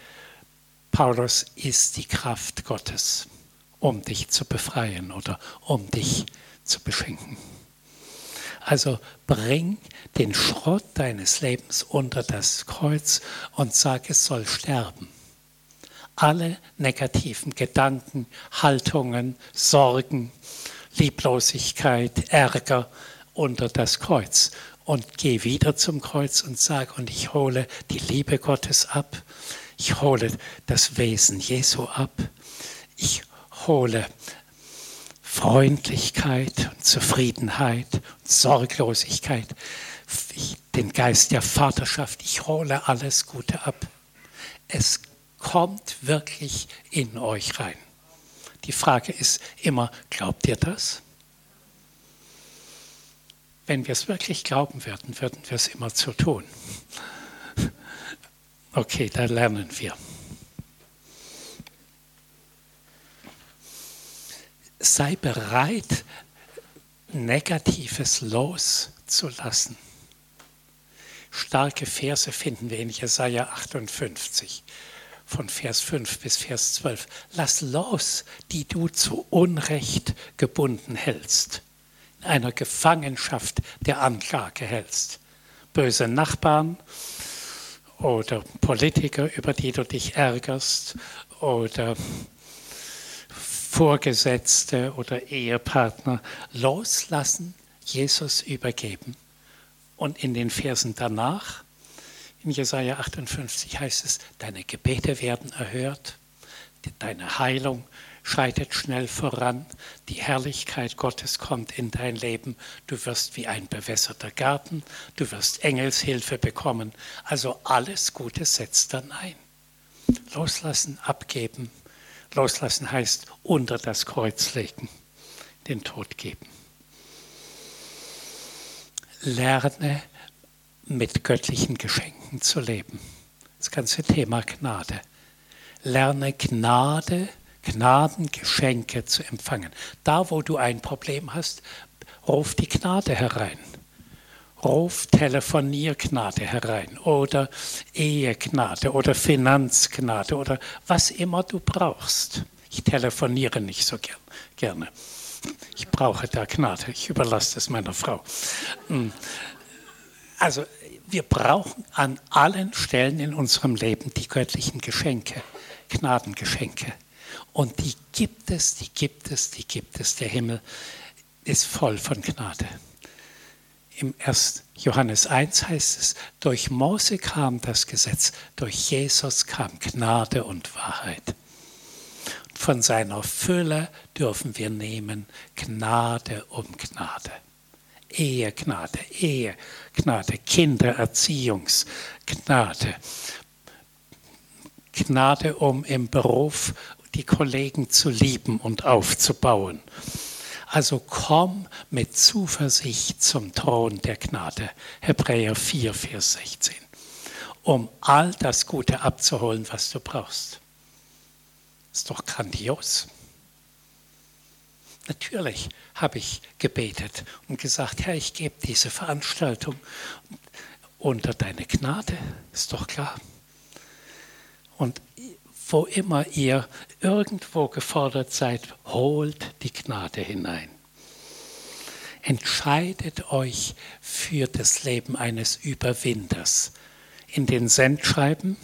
Paulus, ist die Kraft Gottes, um dich zu befreien oder um dich zu beschenken. Also bring den Schrott deines Lebens unter das Kreuz und sag, es soll sterben. Alle negativen Gedanken, Haltungen, Sorgen, Lieblosigkeit, Ärger unter das Kreuz und geh wieder zum Kreuz und sag, und ich hole die Liebe Gottes ab, ich hole das Wesen Jesu ab, ich hole Freundlichkeit und Zufriedenheit Sorglosigkeit, den Geist der Vaterschaft, ich hole alles Gute ab. Es kommt wirklich in euch rein. Die Frage ist immer, glaubt ihr das? Wenn wir es wirklich glauben würden, würden wir es immer zu tun. Okay, da lernen wir. Sei bereit, Negatives loszulassen. Starke Verse finden wir in Jesaja 58, von Vers 5 bis Vers 12. Lass los, die du zu Unrecht gebunden hältst einer Gefangenschaft der Anklage hältst. Böse Nachbarn oder Politiker, über die du dich ärgerst oder Vorgesetzte oder Ehepartner loslassen, Jesus übergeben. Und in den Versen danach, in Jesaja 58 heißt es, deine Gebete werden erhört, deine Heilung schreitet schnell voran, die Herrlichkeit Gottes kommt in dein Leben, du wirst wie ein bewässerter Garten, du wirst Engelshilfe bekommen, also alles Gute setzt dann ein. Loslassen, abgeben. Loslassen heißt unter das Kreuz legen, den Tod geben. Lerne mit göttlichen Geschenken zu leben. Das ganze Thema Gnade. Lerne Gnade Gnadengeschenke zu empfangen. Da, wo du ein Problem hast, ruf die Gnade herein. Ruf Telefoniergnade herein oder Ehegnade oder Finanzgnade oder was immer du brauchst. Ich telefoniere nicht so gern, gerne. Ich brauche da Gnade. Ich überlasse das meiner Frau. Hm. Also wir brauchen an allen Stellen in unserem Leben die göttlichen Geschenke, Gnadengeschenke. Und die gibt es, die gibt es, die gibt es. Der Himmel ist voll von Gnade. Im 1. Johannes 1 heißt es, durch Mose kam das Gesetz, durch Jesus kam Gnade und Wahrheit. Von seiner Fülle dürfen wir nehmen Gnade um Gnade. Ehegnade, Ehegnade, Kindererziehungsgnade, Gnade, um im Beruf die Kollegen zu lieben und aufzubauen. Also komm mit Zuversicht zum Thron der Gnade. Hebräer 4, Vers 16. Um all das Gute abzuholen, was du brauchst. Ist doch grandios. Natürlich habe ich gebetet und gesagt, Herr, ich gebe diese Veranstaltung unter deine Gnade, ist doch klar. Und wo immer ihr irgendwo gefordert seid, holt die Gnade hinein. Entscheidet euch für das Leben eines Überwinders. In den Sendschreiben,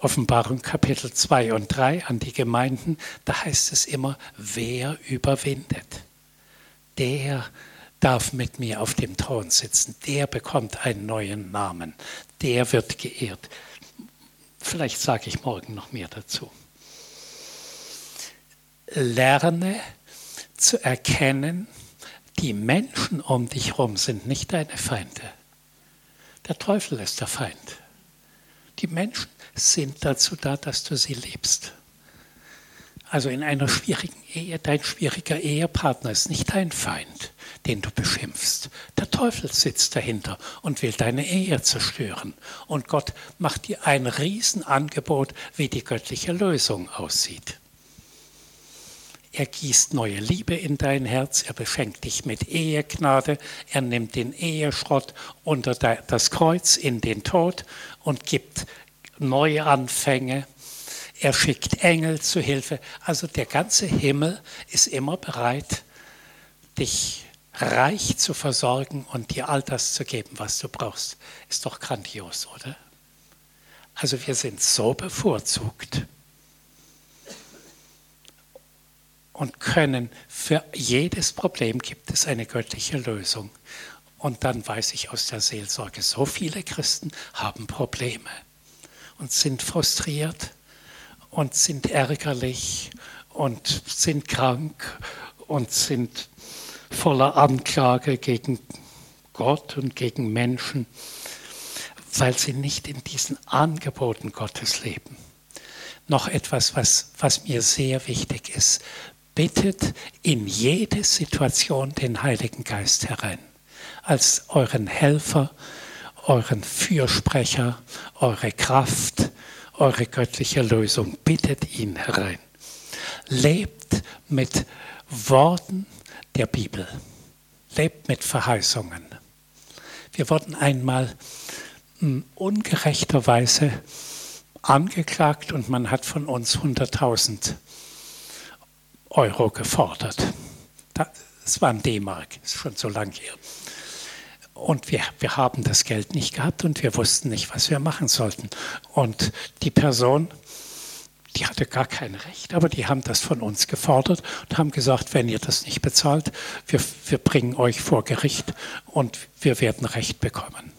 Offenbarung Kapitel 2 und 3 an die Gemeinden, da heißt es immer, wer überwindet, der darf mit mir auf dem Thron sitzen, der bekommt einen neuen Namen, der wird geehrt. Vielleicht sage ich morgen noch mehr dazu. Lerne zu erkennen, die Menschen um dich herum sind nicht deine Feinde. Der Teufel ist der Feind. Die Menschen sind dazu da, dass du sie liebst. Also in einer schwierigen Ehe, dein schwieriger Ehepartner ist nicht dein Feind den du beschimpfst. Der Teufel sitzt dahinter und will deine Ehe zerstören. Und Gott macht dir ein Riesenangebot, wie die göttliche Lösung aussieht. Er gießt neue Liebe in dein Herz, er beschenkt dich mit Ehegnade, er nimmt den Eheschrott unter das Kreuz in den Tod und gibt neue Anfänge. Er schickt Engel zu Hilfe. Also der ganze Himmel ist immer bereit, dich reich zu versorgen und dir all das zu geben, was du brauchst. Ist doch grandios, oder? Also wir sind so bevorzugt und können für jedes Problem gibt es eine göttliche Lösung. Und dann weiß ich aus der Seelsorge, so viele Christen haben Probleme und sind frustriert und sind ärgerlich und sind krank und sind voller Anklage gegen Gott und gegen Menschen, weil sie nicht in diesen Angeboten Gottes leben. Noch etwas, was, was mir sehr wichtig ist. Bittet in jede Situation den Heiligen Geist herein, als euren Helfer, euren Fürsprecher, eure Kraft, eure göttliche Lösung. Bittet ihn herein. Lebt mit Worten der Bibel. Lebt mit Verheißungen. Wir wurden einmal ungerechterweise angeklagt und man hat von uns 100.000 Euro gefordert. Das war ein D-Mark, ist schon so lange her. Und wir, wir haben das Geld nicht gehabt und wir wussten nicht, was wir machen sollten. Und die Person die hatte gar kein Recht, aber die haben das von uns gefordert und haben gesagt, wenn ihr das nicht bezahlt, wir, wir bringen euch vor Gericht und wir werden Recht bekommen.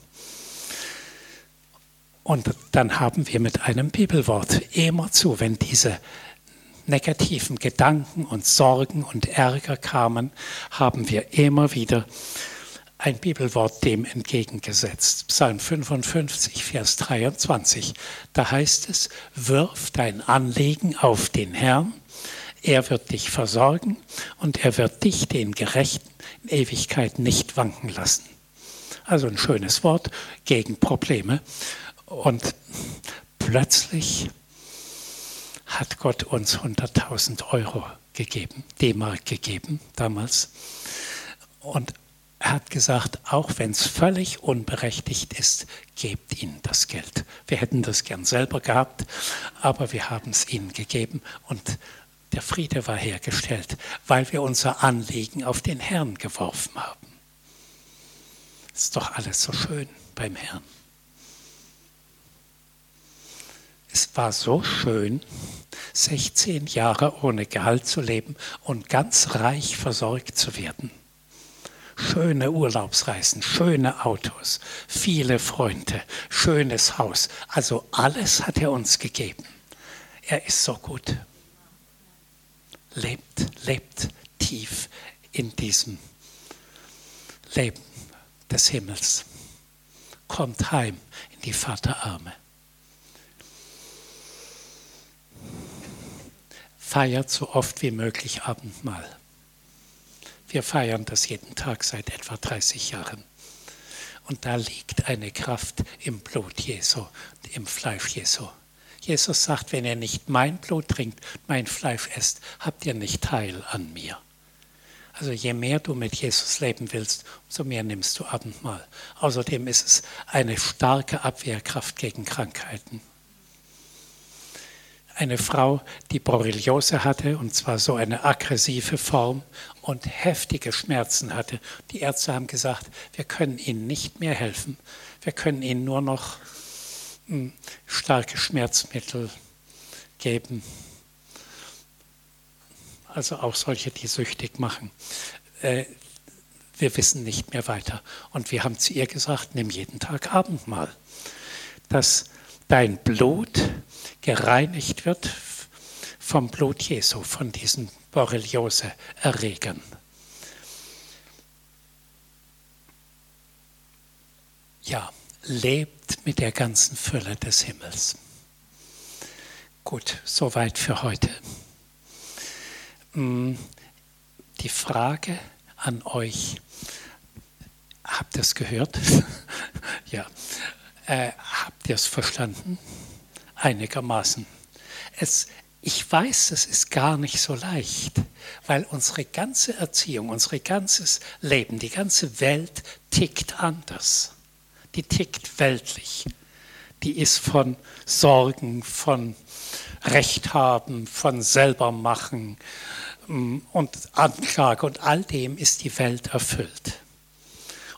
Und dann haben wir mit einem Bibelwort immer zu, wenn diese negativen Gedanken und Sorgen und Ärger kamen, haben wir immer wieder ein Bibelwort dem entgegengesetzt. Psalm 55, Vers 23. Da heißt es, wirf dein Anliegen auf den Herrn, er wird dich versorgen und er wird dich, den Gerechten, in Ewigkeit nicht wanken lassen. Also ein schönes Wort gegen Probleme. Und plötzlich hat Gott uns 100.000 Euro gegeben, D-Mark gegeben damals. Und er hat gesagt, auch wenn es völlig unberechtigt ist, gebt ihnen das Geld. Wir hätten das gern selber gehabt, aber wir haben es ihnen gegeben und der Friede war hergestellt, weil wir unser Anliegen auf den Herrn geworfen haben. Ist doch alles so schön beim Herrn. Es war so schön, 16 Jahre ohne Gehalt zu leben und ganz reich versorgt zu werden schöne Urlaubsreisen, schöne Autos, viele Freunde, schönes Haus. Also alles hat er uns gegeben. Er ist so gut. Lebt, lebt tief in diesem Leben des Himmels. Kommt heim in die Vaterarme. feiert so oft wie möglich Abendmahl. Wir feiern das jeden Tag seit etwa 30 Jahren. Und da liegt eine Kraft im Blut Jesu, im Fleisch Jesu. Jesus sagt, wenn ihr nicht mein Blut trinkt, mein Fleisch esst, habt ihr nicht Teil an mir. Also je mehr du mit Jesus leben willst, umso mehr nimmst du Abendmahl. Außerdem ist es eine starke Abwehrkraft gegen Krankheiten. Eine Frau, die Borreliose hatte, und zwar so eine aggressive Form und heftige Schmerzen hatte. Die Ärzte haben gesagt, wir können Ihnen nicht mehr helfen. Wir können Ihnen nur noch hm, starke Schmerzmittel geben also auch solche, die süchtig machen. Äh, wir wissen nicht mehr weiter. Und wir haben zu ihr gesagt, nimm jeden Tag Abendmahl, dass dein Blut gereinigt wird vom Blut Jesu, von diesen Borreliose-Erregern. Ja, lebt mit der ganzen Fülle des Himmels. Gut, soweit für heute. Mm, die Frage an euch, habt ihr es gehört? ja. Äh, habt ihr es verstanden? Einigermaßen. Es, ich weiß, es ist gar nicht so leicht, weil unsere ganze Erziehung, unser ganzes Leben, die ganze Welt tickt anders. Die tickt weltlich. Die ist von Sorgen, von Recht haben, von selber machen mm, und Anklage und all dem ist die Welt erfüllt.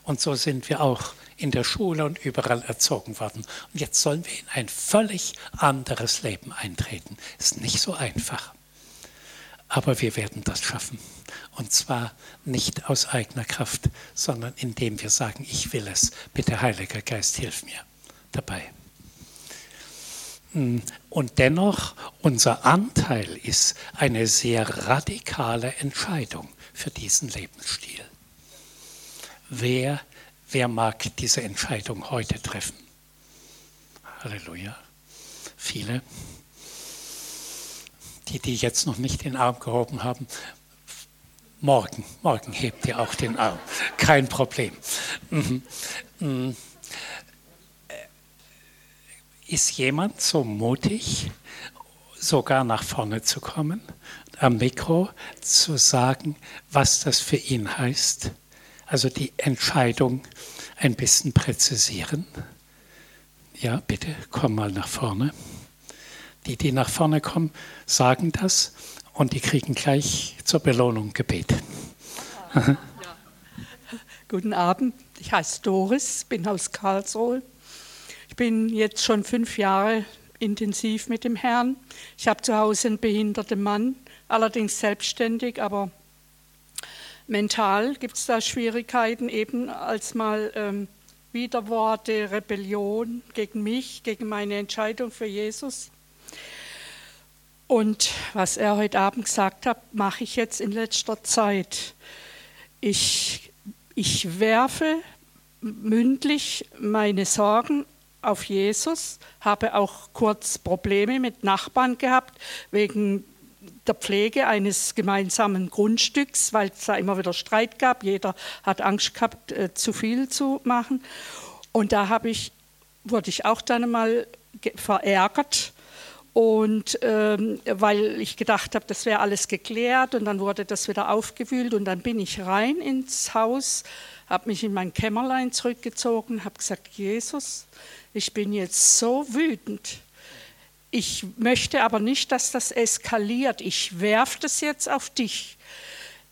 Und so sind wir auch in der Schule und überall erzogen worden. Und jetzt sollen wir in ein völlig anderes Leben eintreten. Ist nicht so einfach. Aber wir werden das schaffen. Und zwar nicht aus eigener Kraft, sondern indem wir sagen, ich will es. Bitte, Heiliger Geist, hilf mir dabei. Und dennoch, unser Anteil ist eine sehr radikale Entscheidung für diesen Lebensstil. Wer, wer mag diese Entscheidung heute treffen? Halleluja. Viele. Die, die jetzt noch nicht den Arm gehoben haben, morgen, morgen hebt ihr auch den Arm. Kein Problem. Mhm. Mhm. Ist jemand so mutig, sogar nach vorne zu kommen, am Mikro zu sagen, was das für ihn heißt? Also die Entscheidung ein bisschen präzisieren. Ja, bitte, komm mal nach vorne. Die, die nach vorne kommen, sagen das und die kriegen gleich zur Belohnung Gebet. Ja. Guten Abend, ich heiße Doris, bin aus Karlsruhe. Ich bin jetzt schon fünf Jahre intensiv mit dem Herrn. Ich habe zu Hause einen behinderten Mann, allerdings selbstständig, aber mental gibt es da Schwierigkeiten, eben als mal ähm, Widerworte, Rebellion gegen mich, gegen meine Entscheidung für Jesus. Und was er heute Abend gesagt hat, mache ich jetzt in letzter Zeit. Ich, ich werfe mündlich meine Sorgen auf Jesus, habe auch kurz Probleme mit Nachbarn gehabt wegen der Pflege eines gemeinsamen Grundstücks, weil es da immer wieder Streit gab. Jeder hat Angst gehabt, äh, zu viel zu machen. Und da habe ich, wurde ich auch dann mal verärgert. Und ähm, weil ich gedacht habe, das wäre alles geklärt und dann wurde das wieder aufgewühlt und dann bin ich rein ins Haus, habe mich in mein Kämmerlein zurückgezogen, habe gesagt, Jesus, ich bin jetzt so wütend. Ich möchte aber nicht, dass das eskaliert. Ich werfe das jetzt auf dich.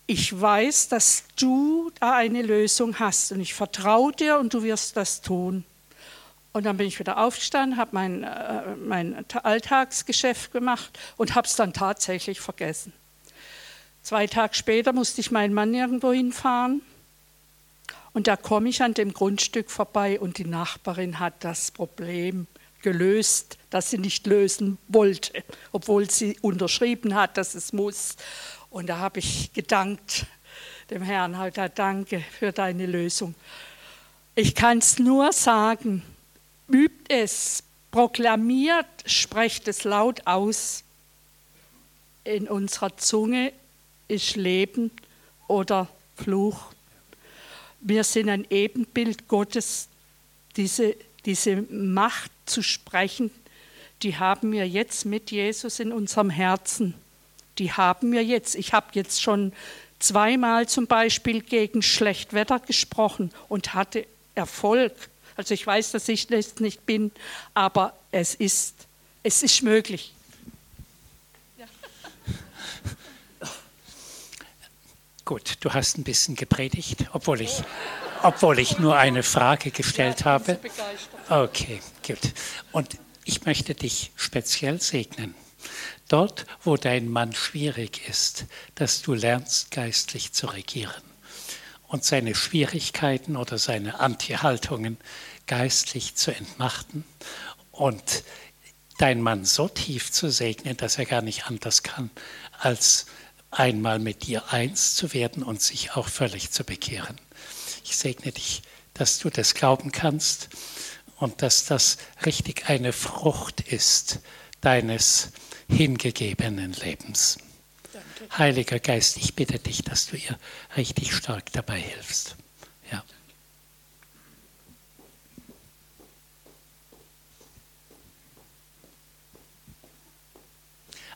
Ich weiß, dass du da eine Lösung hast und ich vertraue dir und du wirst das tun. Und dann bin ich wieder aufgestanden, habe mein, äh, mein Alltagsgeschäft gemacht und habe es dann tatsächlich vergessen. Zwei Tage später musste ich meinen Mann irgendwo hinfahren und da komme ich an dem Grundstück vorbei und die Nachbarin hat das Problem gelöst, das sie nicht lösen wollte, obwohl sie unterschrieben hat, dass es muss. Und da habe ich gedankt dem Herrn, halt, danke für deine Lösung. Ich kann es nur sagen, übt es, proklamiert, sprecht es laut aus. in unserer Zunge ist Leben oder Fluch. Wir sind ein Ebenbild Gottes. Diese, diese Macht zu sprechen, die haben wir jetzt mit Jesus in unserem Herzen. Die haben wir jetzt. Ich habe jetzt schon zweimal zum Beispiel gegen Schlechtwetter gesprochen und hatte Erfolg. Also ich weiß, dass ich das nicht bin, aber es ist, es ist möglich. Gut, du hast ein bisschen gepredigt, obwohl ich, obwohl ich nur eine Frage gestellt habe. Okay, gut. Und ich möchte dich speziell segnen. Dort, wo dein Mann schwierig ist, dass du lernst, geistlich zu regieren und seine Schwierigkeiten oder seine Anti-Haltungen geistlich zu entmachten und dein Mann so tief zu segnen, dass er gar nicht anders kann, als einmal mit dir eins zu werden und sich auch völlig zu bekehren. Ich segne dich, dass du das glauben kannst und dass das richtig eine Frucht ist deines hingegebenen Lebens. Danke. Heiliger Geist, ich bitte dich, dass du ihr richtig stark dabei hilfst. Ja.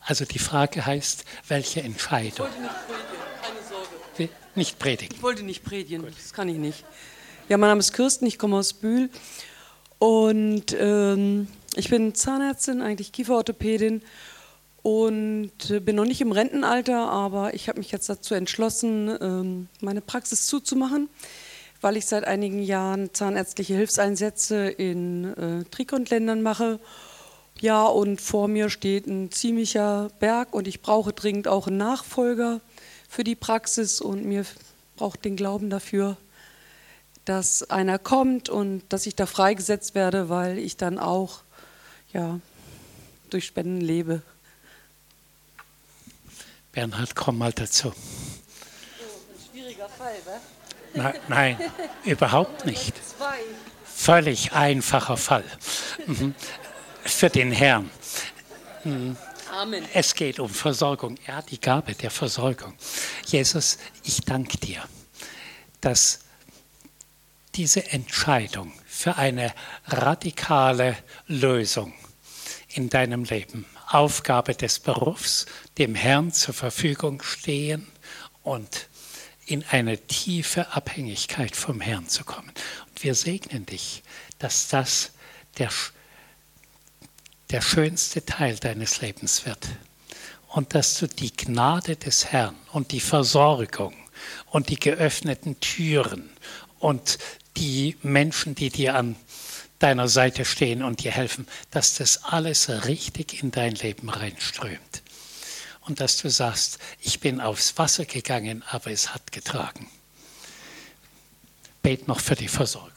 Also die Frage heißt, welche Entscheidung? Ich wollte nicht predigen, keine Sorge. Nicht predigen. Ich wollte nicht predigen, Gut. das kann ich nicht. Ja, mein Name ist Kirsten, ich komme aus Bühl und ähm, ich bin Zahnärztin, eigentlich Kieferorthopädin und äh, bin noch nicht im Rentenalter, aber ich habe mich jetzt dazu entschlossen, ähm, meine Praxis zuzumachen, weil ich seit einigen Jahren zahnärztliche Hilfseinsätze in äh, Trikont-Ländern mache ja, und vor mir steht ein ziemlicher Berg und ich brauche dringend auch einen Nachfolger für die Praxis und mir braucht den Glauben dafür, dass einer kommt und dass ich da freigesetzt werde, weil ich dann auch ja, durch Spenden lebe. Bernhard, komm mal dazu. Oh, ein schwieriger Fall, wa? Na, nein, überhaupt nicht. Völlig einfacher Fall. Mhm für den Herrn. Amen. Es geht um Versorgung. Er hat die Gabe der Versorgung. Jesus, ich danke dir, dass diese Entscheidung für eine radikale Lösung in deinem Leben, Aufgabe des Berufs, dem Herrn zur Verfügung stehen und in eine tiefe Abhängigkeit vom Herrn zu kommen. Und wir segnen dich, dass das der der schönste Teil deines Lebens wird. Und dass du die Gnade des Herrn und die Versorgung und die geöffneten Türen und die Menschen, die dir an deiner Seite stehen und dir helfen, dass das alles richtig in dein Leben reinströmt. Und dass du sagst, ich bin aufs Wasser gegangen, aber es hat getragen. Bet noch für die Versorgung.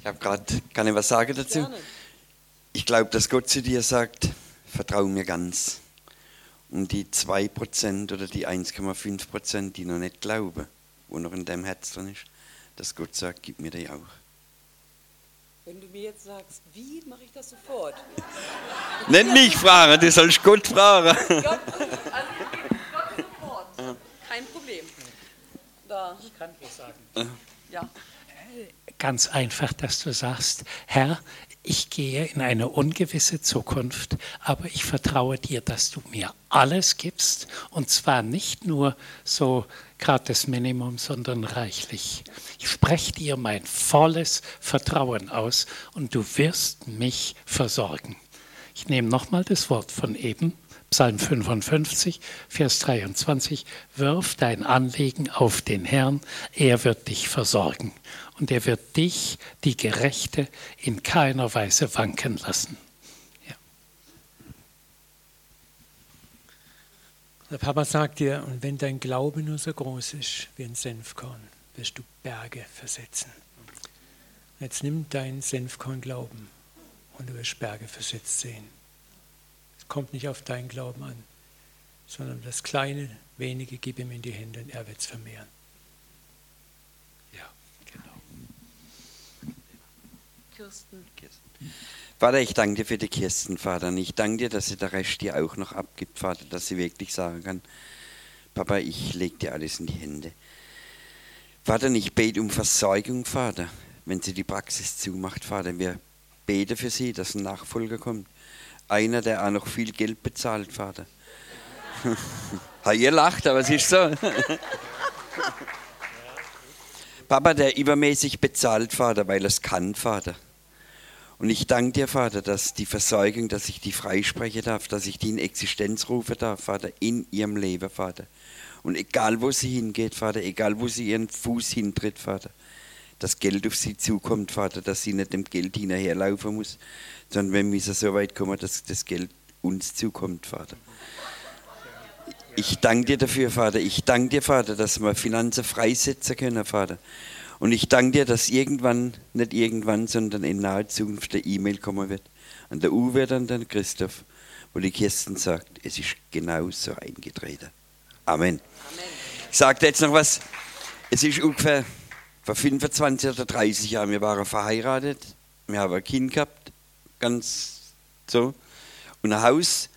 Ich habe gerade, kann ich was sagen dazu? Gerne. Ich glaube, dass Gott zu dir sagt, vertraue mir ganz. Und die 2% oder die 1,5%, die noch nicht glauben, wo noch in deinem Herz drin ist, dass Gott sagt, gib mir die auch. Wenn du mir jetzt sagst, wie, mache ich das sofort. nicht mich fragen, du sollst Gott fragen. Gott, also, Gott sofort. Kein Problem. Da. Ich kann dir sagen. Ja. Ganz einfach, dass du sagst, Herr, ich gehe in eine ungewisse Zukunft, aber ich vertraue dir, dass du mir alles gibst und zwar nicht nur so gerade das Minimum, sondern reichlich. Ich spreche dir mein volles Vertrauen aus und du wirst mich versorgen. Ich nehme nochmal das Wort von eben, Psalm 55, Vers 23, wirf dein Anliegen auf den Herrn, er wird dich versorgen und er wird dich, die Gerechte, in keiner Weise wanken lassen. Ja. Der Papa sagt dir, und wenn dein Glaube nur so groß ist wie ein Senfkorn, wirst du Berge versetzen. Jetzt nimm deinen Senfkorn-Glauben und du wirst Berge versetzt sehen. Es kommt nicht auf deinen Glauben an, sondern das kleine, wenige gib ihm in die Hände und er wird es vermehren. Kirsten. Vater, ich danke dir für die Kirsten, Vater. Und ich danke dir, dass sie der Rest dir auch noch abgibt, Vater, dass sie wirklich sagen kann, Papa, ich lege dir alles in die Hände. Vater, ich bete um Versorgung, Vater, wenn sie die Praxis zumacht, Vater. Wir beten für sie, dass ein Nachfolger kommt. Einer, der auch noch viel Geld bezahlt, Vater. ha, ihr lacht, aber es ist so. Papa, der übermäßig bezahlt, Vater, weil er es kann, Vater. Und ich danke dir, Vater, dass die Versorgung, dass ich die freisprechen darf, dass ich die in Existenz rufen darf, Vater, in ihrem Leben, Vater. Und egal, wo sie hingeht, Vater, egal, wo sie ihren Fuß hintritt, Vater, dass Geld auf sie zukommt, Vater, dass sie nicht dem Geld hinterherlaufen muss, sondern wenn wir so weit kommen, dass das Geld uns zukommt, Vater. Ich danke dir dafür, Vater. Ich danke dir, Vater, dass wir Finanzen freisetzen können, Vater. Und ich danke dir, dass irgendwann, nicht irgendwann, sondern in naher Zukunft eine E-Mail kommen wird. An der Uwe und an den Christoph, wo die Kirsten sagt, es ist genauso eingetreten. Amen. Amen. Ich sage jetzt noch was. Es ist ungefähr vor 25 oder 30 Jahren, wir waren verheiratet, wir haben ein Kind gehabt, ganz so, und ein Haus.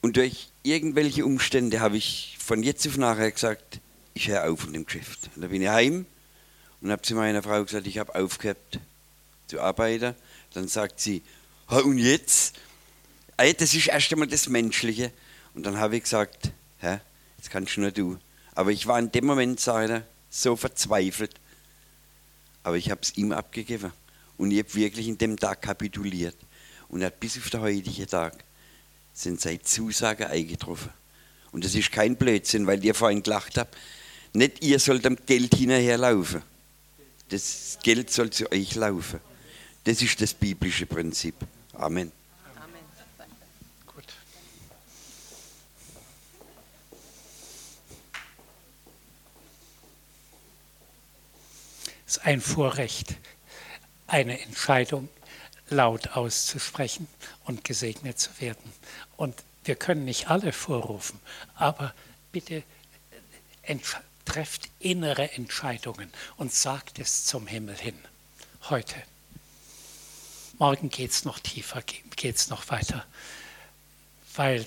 Und durch irgendwelche Umstände habe ich von jetzt auf nachher gesagt, ich höre auf in dem Geschäft. Und da bin ich heim und habe zu meiner Frau gesagt, ich habe aufgehört zu arbeiten. Dann sagt sie, und jetzt? Das ist erst einmal das Menschliche. Und dann habe ich gesagt, Hä? Jetzt kannst nur du. Aber ich war in dem Moment, sagt so verzweifelt. Aber ich habe es ihm abgegeben. Und ich habe wirklich in dem Tag kapituliert. Und hat bis auf den heutigen Tag sind seine Zusagen eingetroffen. Und das ist kein Blödsinn, weil ihr vorhin gelacht habt. Nicht ihr sollt am Geld hinterherlaufen. Das Geld soll zu euch laufen. Das ist das biblische Prinzip. Amen. Es ist ein Vorrecht, eine Entscheidung laut auszusprechen und gesegnet zu werden. Und wir können nicht alle vorrufen, aber bitte äh, trefft innere Entscheidungen und sagt es zum Himmel hin. Heute. Morgen geht es noch tiefer, geht es noch weiter, weil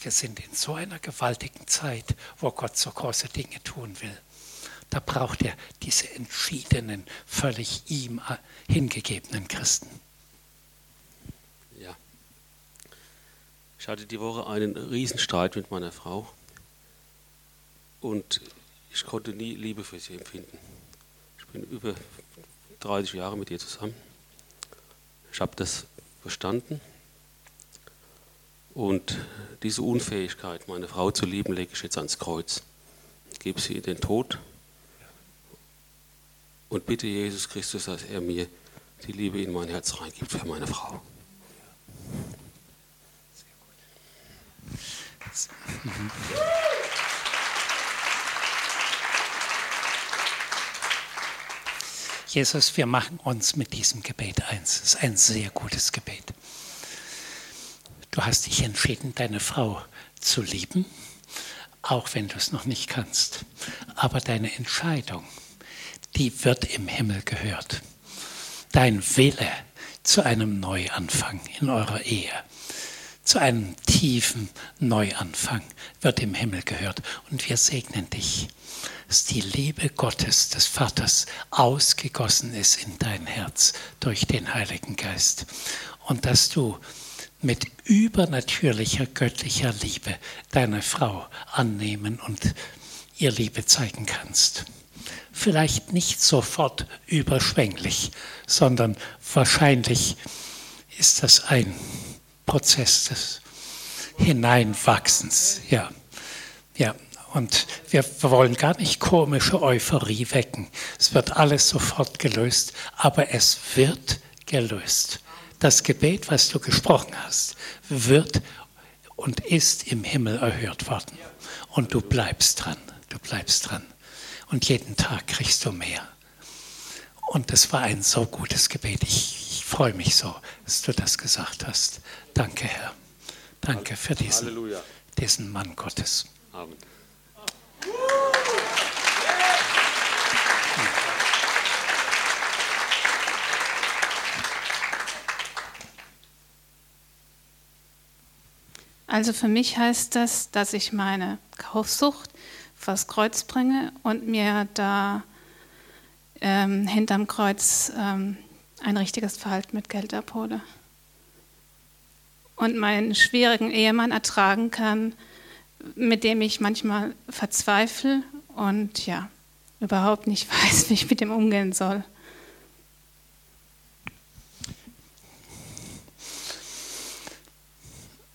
wir sind in so einer gewaltigen Zeit, wo Gott so große Dinge tun will. Da braucht er diese entschiedenen, völlig ihm hingegebenen Christen. Ja. Ich hatte die Woche einen Riesenstreit mit meiner Frau und ich konnte nie Liebe für sie empfinden. Ich bin über 30 Jahre mit ihr zusammen. Ich habe das verstanden und diese Unfähigkeit, meine Frau zu lieben, lege ich jetzt ans Kreuz. Ich gebe sie in den Tod und bitte Jesus Christus, dass er mir die Liebe in mein Herz reingibt für meine Frau. Jesus, wir machen uns mit diesem Gebet eins. Es ist ein sehr gutes Gebet. Du hast dich entschieden, deine Frau zu lieben, auch wenn du es noch nicht kannst. Aber deine Entscheidung, die wird im Himmel gehört. Dein Wille zu einem Neuanfang in eurer Ehe, zu einem tiefen Neuanfang wird im Himmel gehört. Und wir segnen dich, dass die Liebe Gottes, des Vaters, ausgegossen ist in dein Herz durch den Heiligen Geist. Und dass du mit übernatürlicher göttlicher Liebe deine Frau annehmen und ihr Liebe zeigen kannst vielleicht nicht sofort überschwänglich, sondern wahrscheinlich ist das ein Prozess des Hineinwachsens. Ja, ja. Und wir wollen gar nicht komische Euphorie wecken. Es wird alles sofort gelöst, aber es wird gelöst. Das Gebet, was du gesprochen hast, wird und ist im Himmel erhört worden. Und du bleibst dran. Du bleibst dran und jeden Tag kriegst du mehr. Und das war ein so gutes Gebet. Ich, ich freue mich so, dass du das gesagt hast. Danke, Herr. Danke für diesen, diesen Mann Gottes. Amen. Also für mich heißt das, dass ich meine Kaufsucht vors Kreuz bringe und mir da ähm, hinterm Kreuz ähm, ein richtiges Verhalten mit Geld abhole. Und meinen schwierigen Ehemann ertragen kann, mit dem ich manchmal verzweifle und ja, überhaupt nicht weiß, wie ich mit dem umgehen soll.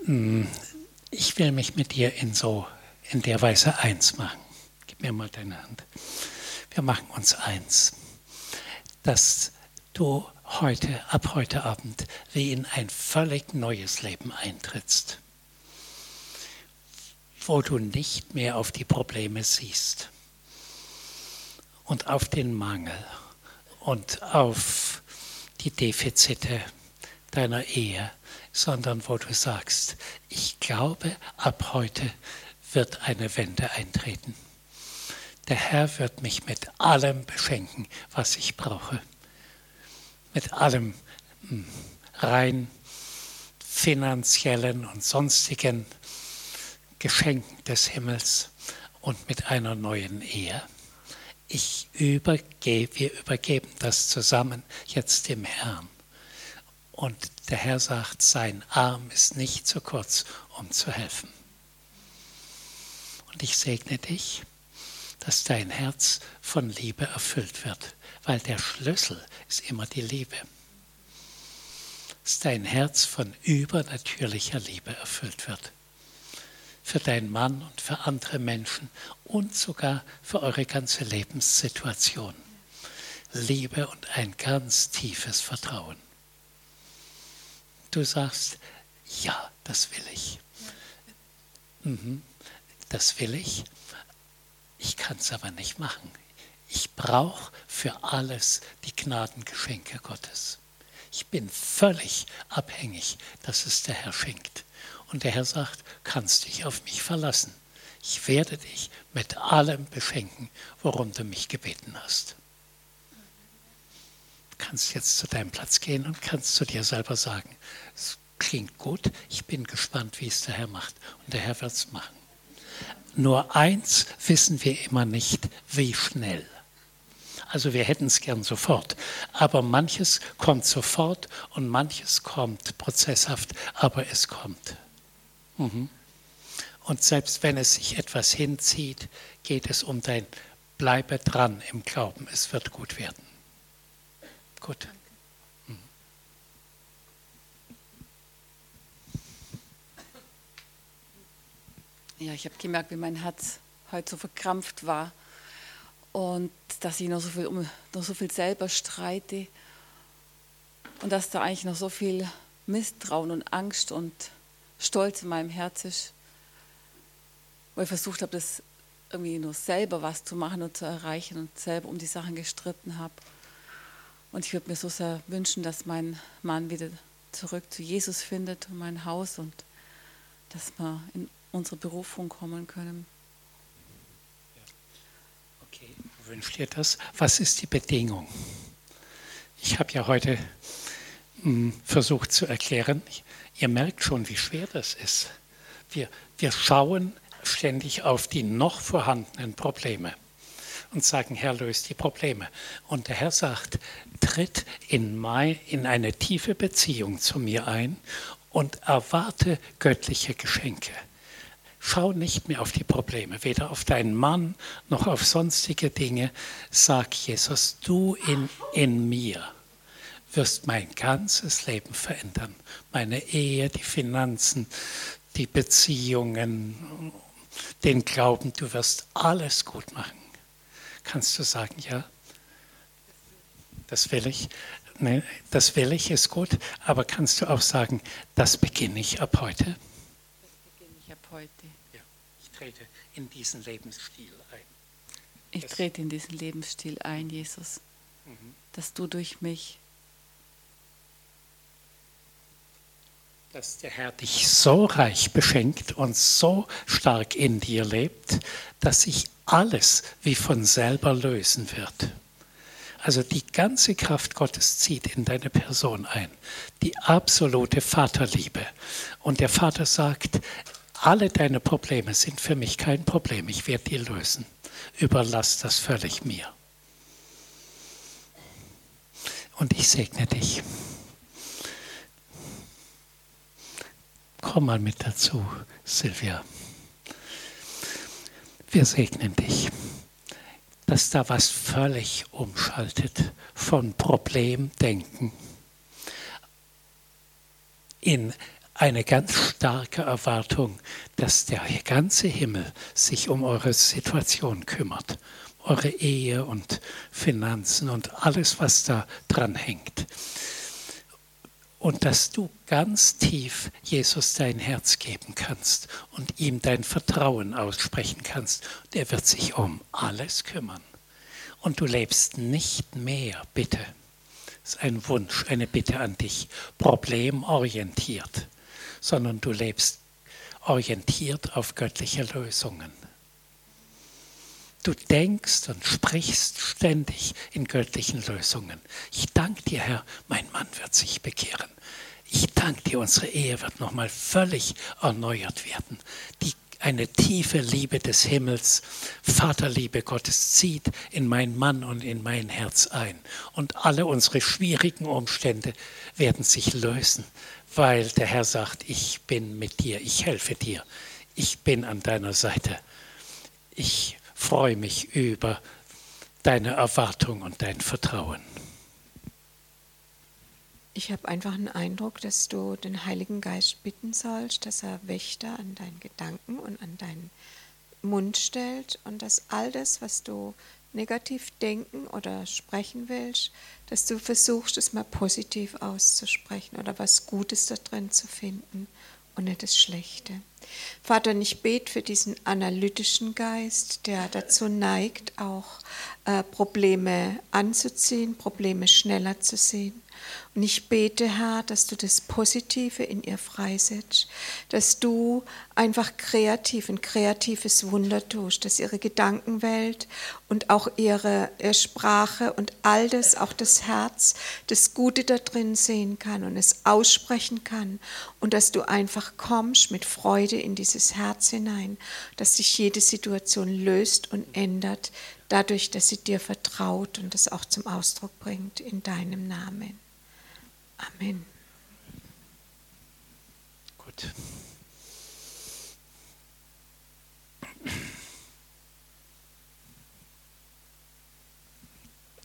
Hm, ich will mich mit dir in so in der Weise eins machen. Gib mir mal deine Hand. Wir machen uns eins, dass du heute, ab heute Abend, wie in ein völlig neues Leben eintrittst, wo du nicht mehr auf die Probleme siehst und auf den Mangel und auf die Defizite deiner Ehe, sondern wo du sagst, ich glaube, ab heute wird eine Wende eintreten. Der Herr wird mich mit allem beschenken, was ich brauche. Mit allem hm, rein finanziellen und sonstigen Geschenken des Himmels und mit einer neuen Ehe. Ich übergebe, wir übergeben das zusammen jetzt dem Herrn. Und der Herr sagt, sein Arm ist nicht zu kurz, um zu helfen. Und ich segne dich, dass dein Herz von Liebe erfüllt wird, weil der Schlüssel ist immer die Liebe. Dass dein Herz von übernatürlicher Liebe erfüllt wird. Für deinen Mann und für andere Menschen und sogar für eure ganze Lebenssituation. Liebe und ein ganz tiefes Vertrauen. Du sagst, ja, das will ich. Mhm, das will ich. Ich kann es aber nicht machen. Ich brauche für alles die Gnadengeschenke Gottes. Ich bin völlig abhängig, dass es der Herr schenkt. Und der Herr sagt, kannst dich auf mich verlassen. Ich werde dich mit allem beschenken, worum du mich gebeten hast. Du kannst jetzt zu deinem Platz gehen und kannst zu dir selber sagen, es klingt gut, ich bin gespannt, wie es der Herr macht. Und der Herr wird es machen. Nur eins wissen wir immer nicht, wie schnell. Also wir hätten es gern sofort. Aber manches kommt sofort und manches kommt prozesshaft, aber es kommt. Mhm. Und selbst wenn es sich etwas hinzieht, geht es um dein Bleibe dran im Glauben. Es wird gut werden. Gut. Ja, ich habe gemerkt, wie mein Herz heute so verkrampft war und dass ich noch so viel, noch so viel selber streite und dass da eigentlich noch so viel Misstrauen und Angst und Stolz in meinem Herz ist, weil ich versucht habe, das irgendwie nur selber was zu machen und zu erreichen und selber um die Sachen gestritten habe. Und ich würde mir so sehr wünschen, dass mein Mann wieder zurück zu Jesus findet und mein Haus und dass wir in unsere Berufung kommen können. Okay, wünscht ihr das? Was ist die Bedingung? Ich habe ja heute hm, versucht zu erklären, ihr merkt schon, wie schwer das ist. Wir, wir schauen ständig auf die noch vorhandenen Probleme und sagen, Herr, löst die Probleme. Und der Herr sagt, tritt in, mein, in eine tiefe Beziehung zu mir ein und erwarte göttliche Geschenke. Schau nicht mehr auf die Probleme, weder auf deinen Mann noch auf sonstige Dinge. Sag Jesus, du in, in mir wirst mein ganzes Leben verändern. Meine Ehe, die Finanzen, die Beziehungen, den Glauben, du wirst alles gut machen. Kannst du sagen, ja? Das will ich. Nee, das will ich, ist gut. Aber kannst du auch sagen, das beginne ich ab heute? Das beginne ich ab heute trete in diesen Lebensstil ein. Ich trete in diesen Lebensstil ein, Jesus, mhm. dass du durch mich, dass der Herr dich so reich beschenkt und so stark in dir lebt, dass sich alles wie von selber lösen wird. Also die ganze Kraft Gottes zieht in deine Person ein, die absolute Vaterliebe. Und der Vater sagt, Alle deine Probleme sind für mich kein Problem. Ich werde die lösen. Überlass das völlig mir. Und ich segne dich. Komm mal mit dazu, Silvia. Wir segnen dich, dass da was völlig umschaltet von Problemdenken in eine ganz starke Erwartung, dass der ganze Himmel sich um eure Situation kümmert, eure Ehe und Finanzen und alles, was da dran hängt. Und dass du ganz tief Jesus dein Herz geben kannst und ihm dein Vertrauen aussprechen kannst. Und er wird sich um alles kümmern. Und du lebst nicht mehr, bitte. Das ist ein Wunsch, eine Bitte an dich, problemorientiert sondern du lebst orientiert auf göttliche Lösungen. Du denkst und sprichst ständig in göttlichen Lösungen. Ich danke dir, Herr, mein Mann wird sich bekehren. Ich danke dir, unsere Ehe wird nochmal völlig erneuert werden. Die, eine tiefe Liebe des Himmels, Vaterliebe Gottes zieht in mein Mann und in mein Herz ein. Und alle unsere schwierigen Umstände werden sich lösen, weil der Herr sagt, ich bin mit dir, ich helfe dir, ich bin an deiner Seite. Ich freue mich über deine Erwartung und dein Vertrauen. Ich habe einfach einen Eindruck, dass du den Heiligen Geist bitten sollst, dass er Wächter an deinen Gedanken und an deinen Mund stellt und dass all das, was du negativ denken oder sprechen willst, dass du versuchst, es mal positiv auszusprechen oder was Gutes da drin zu finden und nicht das Schlechte. Vater, ich bete für diesen analytischen Geist, der dazu neigt, auch äh, Probleme anzuziehen, Probleme schneller zu sehen. Und ich bete, Herr, dass du das Positive in ihr freisetzt, dass du einfach kreativ, ein kreatives Wunder tust, dass ihre Gedankenwelt und auch ihre, ihre Sprache und all das, auch das Herz, das Gute da drin sehen kann und es aussprechen kann und dass du einfach kommst mit Freude in dieses Herz hinein, dass sich jede Situation löst und ändert, dadurch, dass sie dir vertraut und das auch zum Ausdruck bringt in deinem Namen. Amen. Gut.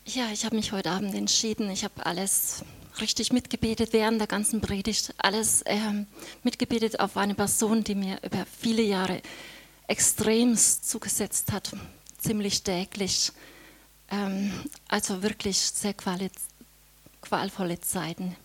Ja, ich habe mich heute Abend entschieden. Ich habe alles richtig mitgebetet während der ganzen Predigt. Alles ähm, mitgebetet auf eine Person, die mir über viele Jahre extremst zugesetzt hat, ziemlich täglich. Ähm, also wirklich sehr qualvolle Zeiten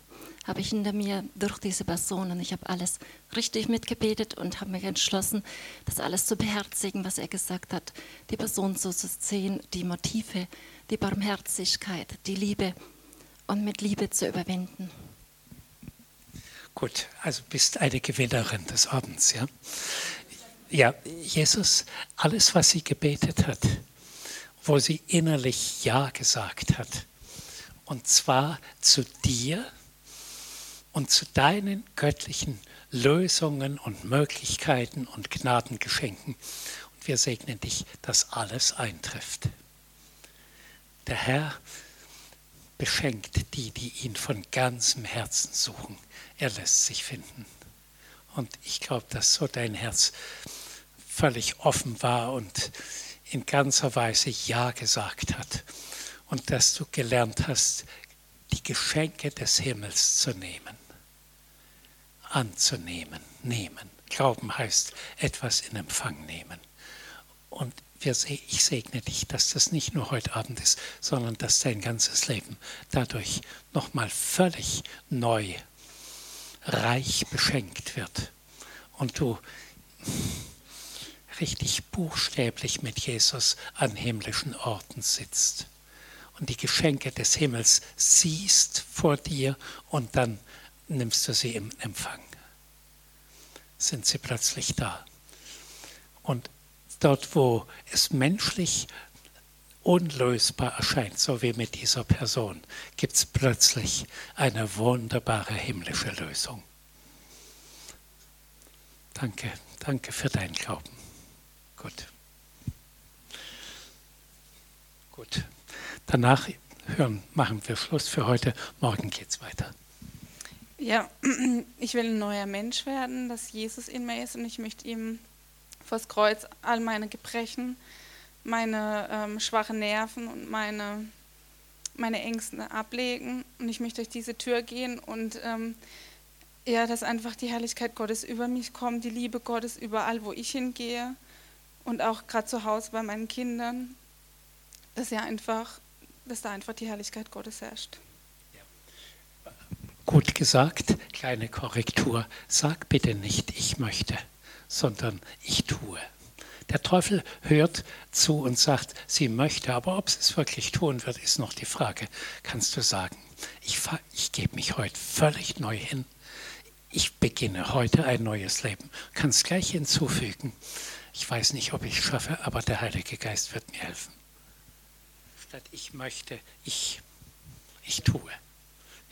habe ich hinter mir durch diese Person und ich habe alles richtig mitgebetet und habe mich entschlossen, das alles zu beherzigen, was er gesagt hat, die Person so zu sehen, die Motive, die Barmherzigkeit, die Liebe und mit Liebe zu überwinden. Gut, also bist eine Gewinnerin des Abends, ja? Ja, Jesus, alles, was sie gebetet hat, wo sie innerlich Ja gesagt hat, und zwar zu dir, und zu deinen göttlichen Lösungen und Möglichkeiten und Gnadengeschenken. Und wir segnen dich, dass alles eintrifft. Der Herr beschenkt die, die ihn von ganzem Herzen suchen. Er lässt sich finden. Und ich glaube, dass so dein Herz völlig offen war und in ganzer Weise Ja gesagt hat. Und dass du gelernt hast, die Geschenke des Himmels zu nehmen anzunehmen, nehmen. Glauben heißt etwas in Empfang nehmen. Und ich segne dich, dass das nicht nur heute Abend ist, sondern dass dein ganzes Leben dadurch nochmal völlig neu, reich beschenkt wird. Und du richtig buchstäblich mit Jesus an himmlischen Orten sitzt und die Geschenke des Himmels siehst vor dir und dann nimmst du sie im Empfang. Sind sie plötzlich da. Und dort, wo es menschlich unlösbar erscheint, so wie mit dieser Person, gibt es plötzlich eine wunderbare himmlische Lösung. Danke, Danke für deinen Glauben. Gut. Gut. Danach hören, machen wir Schluss für heute. Morgen geht es weiter. Ja, ich will ein neuer Mensch werden, dass Jesus in mir ist und ich möchte ihm vors Kreuz all meine Gebrechen, meine ähm, schwachen Nerven und meine, meine Ängste ablegen. Und ich möchte durch diese Tür gehen und ähm, ja, dass einfach die Herrlichkeit Gottes über mich kommt, die Liebe Gottes überall, wo ich hingehe und auch gerade zu Hause bei meinen Kindern, dass ja einfach, dass da einfach die Herrlichkeit Gottes herrscht. Gut gesagt, kleine Korrektur. Sag bitte nicht, ich möchte, sondern ich tue. Der Teufel hört zu und sagt, sie möchte, aber ob sie es wirklich tun wird, ist noch die Frage. Kannst du sagen, ich, ich gebe mich heute völlig neu hin. Ich beginne heute ein neues Leben. Kannst gleich hinzufügen. Ich weiß nicht, ob ich es schaffe, aber der Heilige Geist wird mir helfen. Statt ich möchte, ich, ich tue.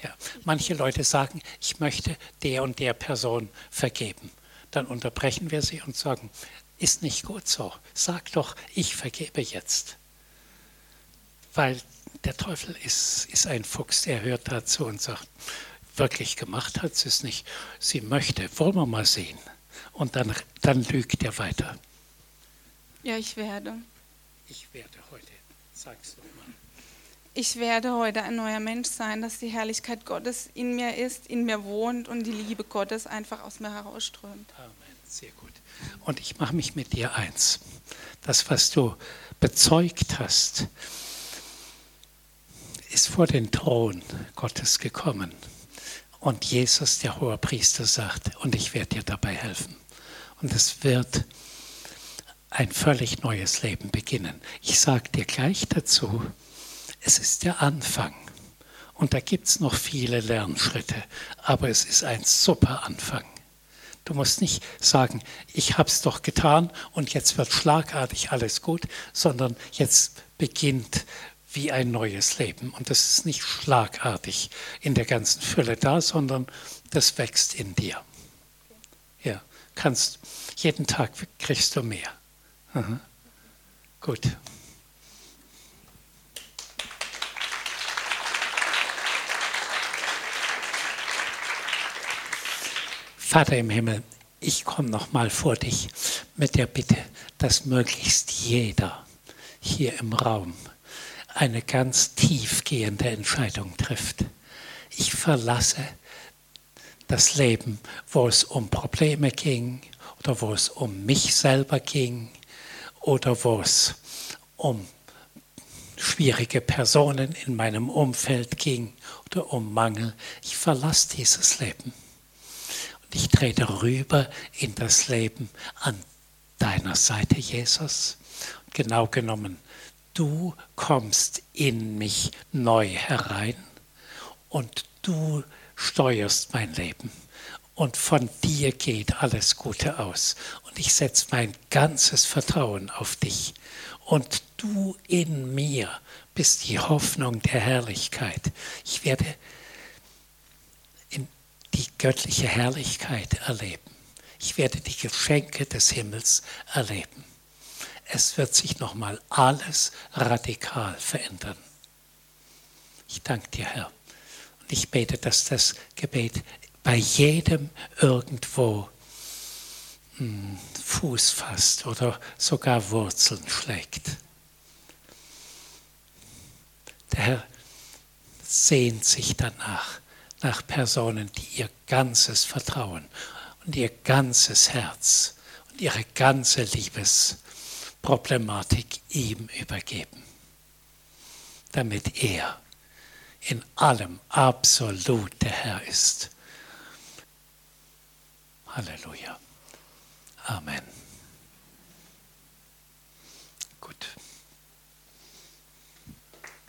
Ja. Manche Leute sagen, ich möchte der und der Person vergeben. Dann unterbrechen wir sie und sagen, ist nicht gut so. Sag doch, ich vergebe jetzt. Weil der Teufel ist, ist ein Fuchs, der hört dazu und sagt, wirklich gemacht hat sie es nicht. Sie möchte, wollen wir mal sehen. Und dann, dann lügt er weiter. Ja, ich werde. Ich werde heute. Sag's doch mal. Ich werde heute ein neuer Mensch sein, dass die Herrlichkeit Gottes in mir ist, in mir wohnt und die Liebe Gottes einfach aus mir herausströmt. Amen. Sehr gut. Und ich mache mich mit dir eins. Das, was du bezeugt hast, ist vor den Thron Gottes gekommen. Und Jesus, der hohe Priester, sagt, und ich werde dir dabei helfen. Und es wird ein völlig neues Leben beginnen. Ich sage dir gleich dazu, es ist der Anfang. Und da gibt es noch viele Lernschritte, aber es ist ein super Anfang. Du musst nicht sagen, ich habe es doch getan und jetzt wird schlagartig alles gut, sondern jetzt beginnt wie ein neues Leben. Und das ist nicht schlagartig in der ganzen Fülle da, sondern das wächst in dir. Ja, kannst jeden Tag kriegst du mehr. Aha. Gut. Vater im Himmel, ich komme nochmal vor dich mit der Bitte, dass möglichst jeder hier im Raum eine ganz tiefgehende Entscheidung trifft. Ich verlasse das Leben, wo es um Probleme ging oder wo es um mich selber ging oder wo es um schwierige Personen in meinem Umfeld ging oder um Mangel. Ich verlasse dieses Leben ich trete rüber in das Leben an deiner Seite, Jesus. Genau genommen, du kommst in mich neu herein und du steuerst mein Leben. Und von dir geht alles Gute aus. Und ich setze mein ganzes Vertrauen auf dich. Und du in mir bist die Hoffnung der Herrlichkeit. Ich werde die göttliche Herrlichkeit erleben. Ich werde die Geschenke des Himmels erleben. Es wird sich nochmal alles radikal verändern. Ich danke dir, Herr. Und ich bete, dass das Gebet bei jedem irgendwo hm, Fuß fasst oder sogar Wurzeln schlägt. Der Herr sehnt sich danach, nach Personen, die ihr ganzes Vertrauen und ihr ganzes Herz und ihre ganze Liebesproblematik ihm übergeben, damit er in allem absolut der Herr ist. Halleluja. Amen.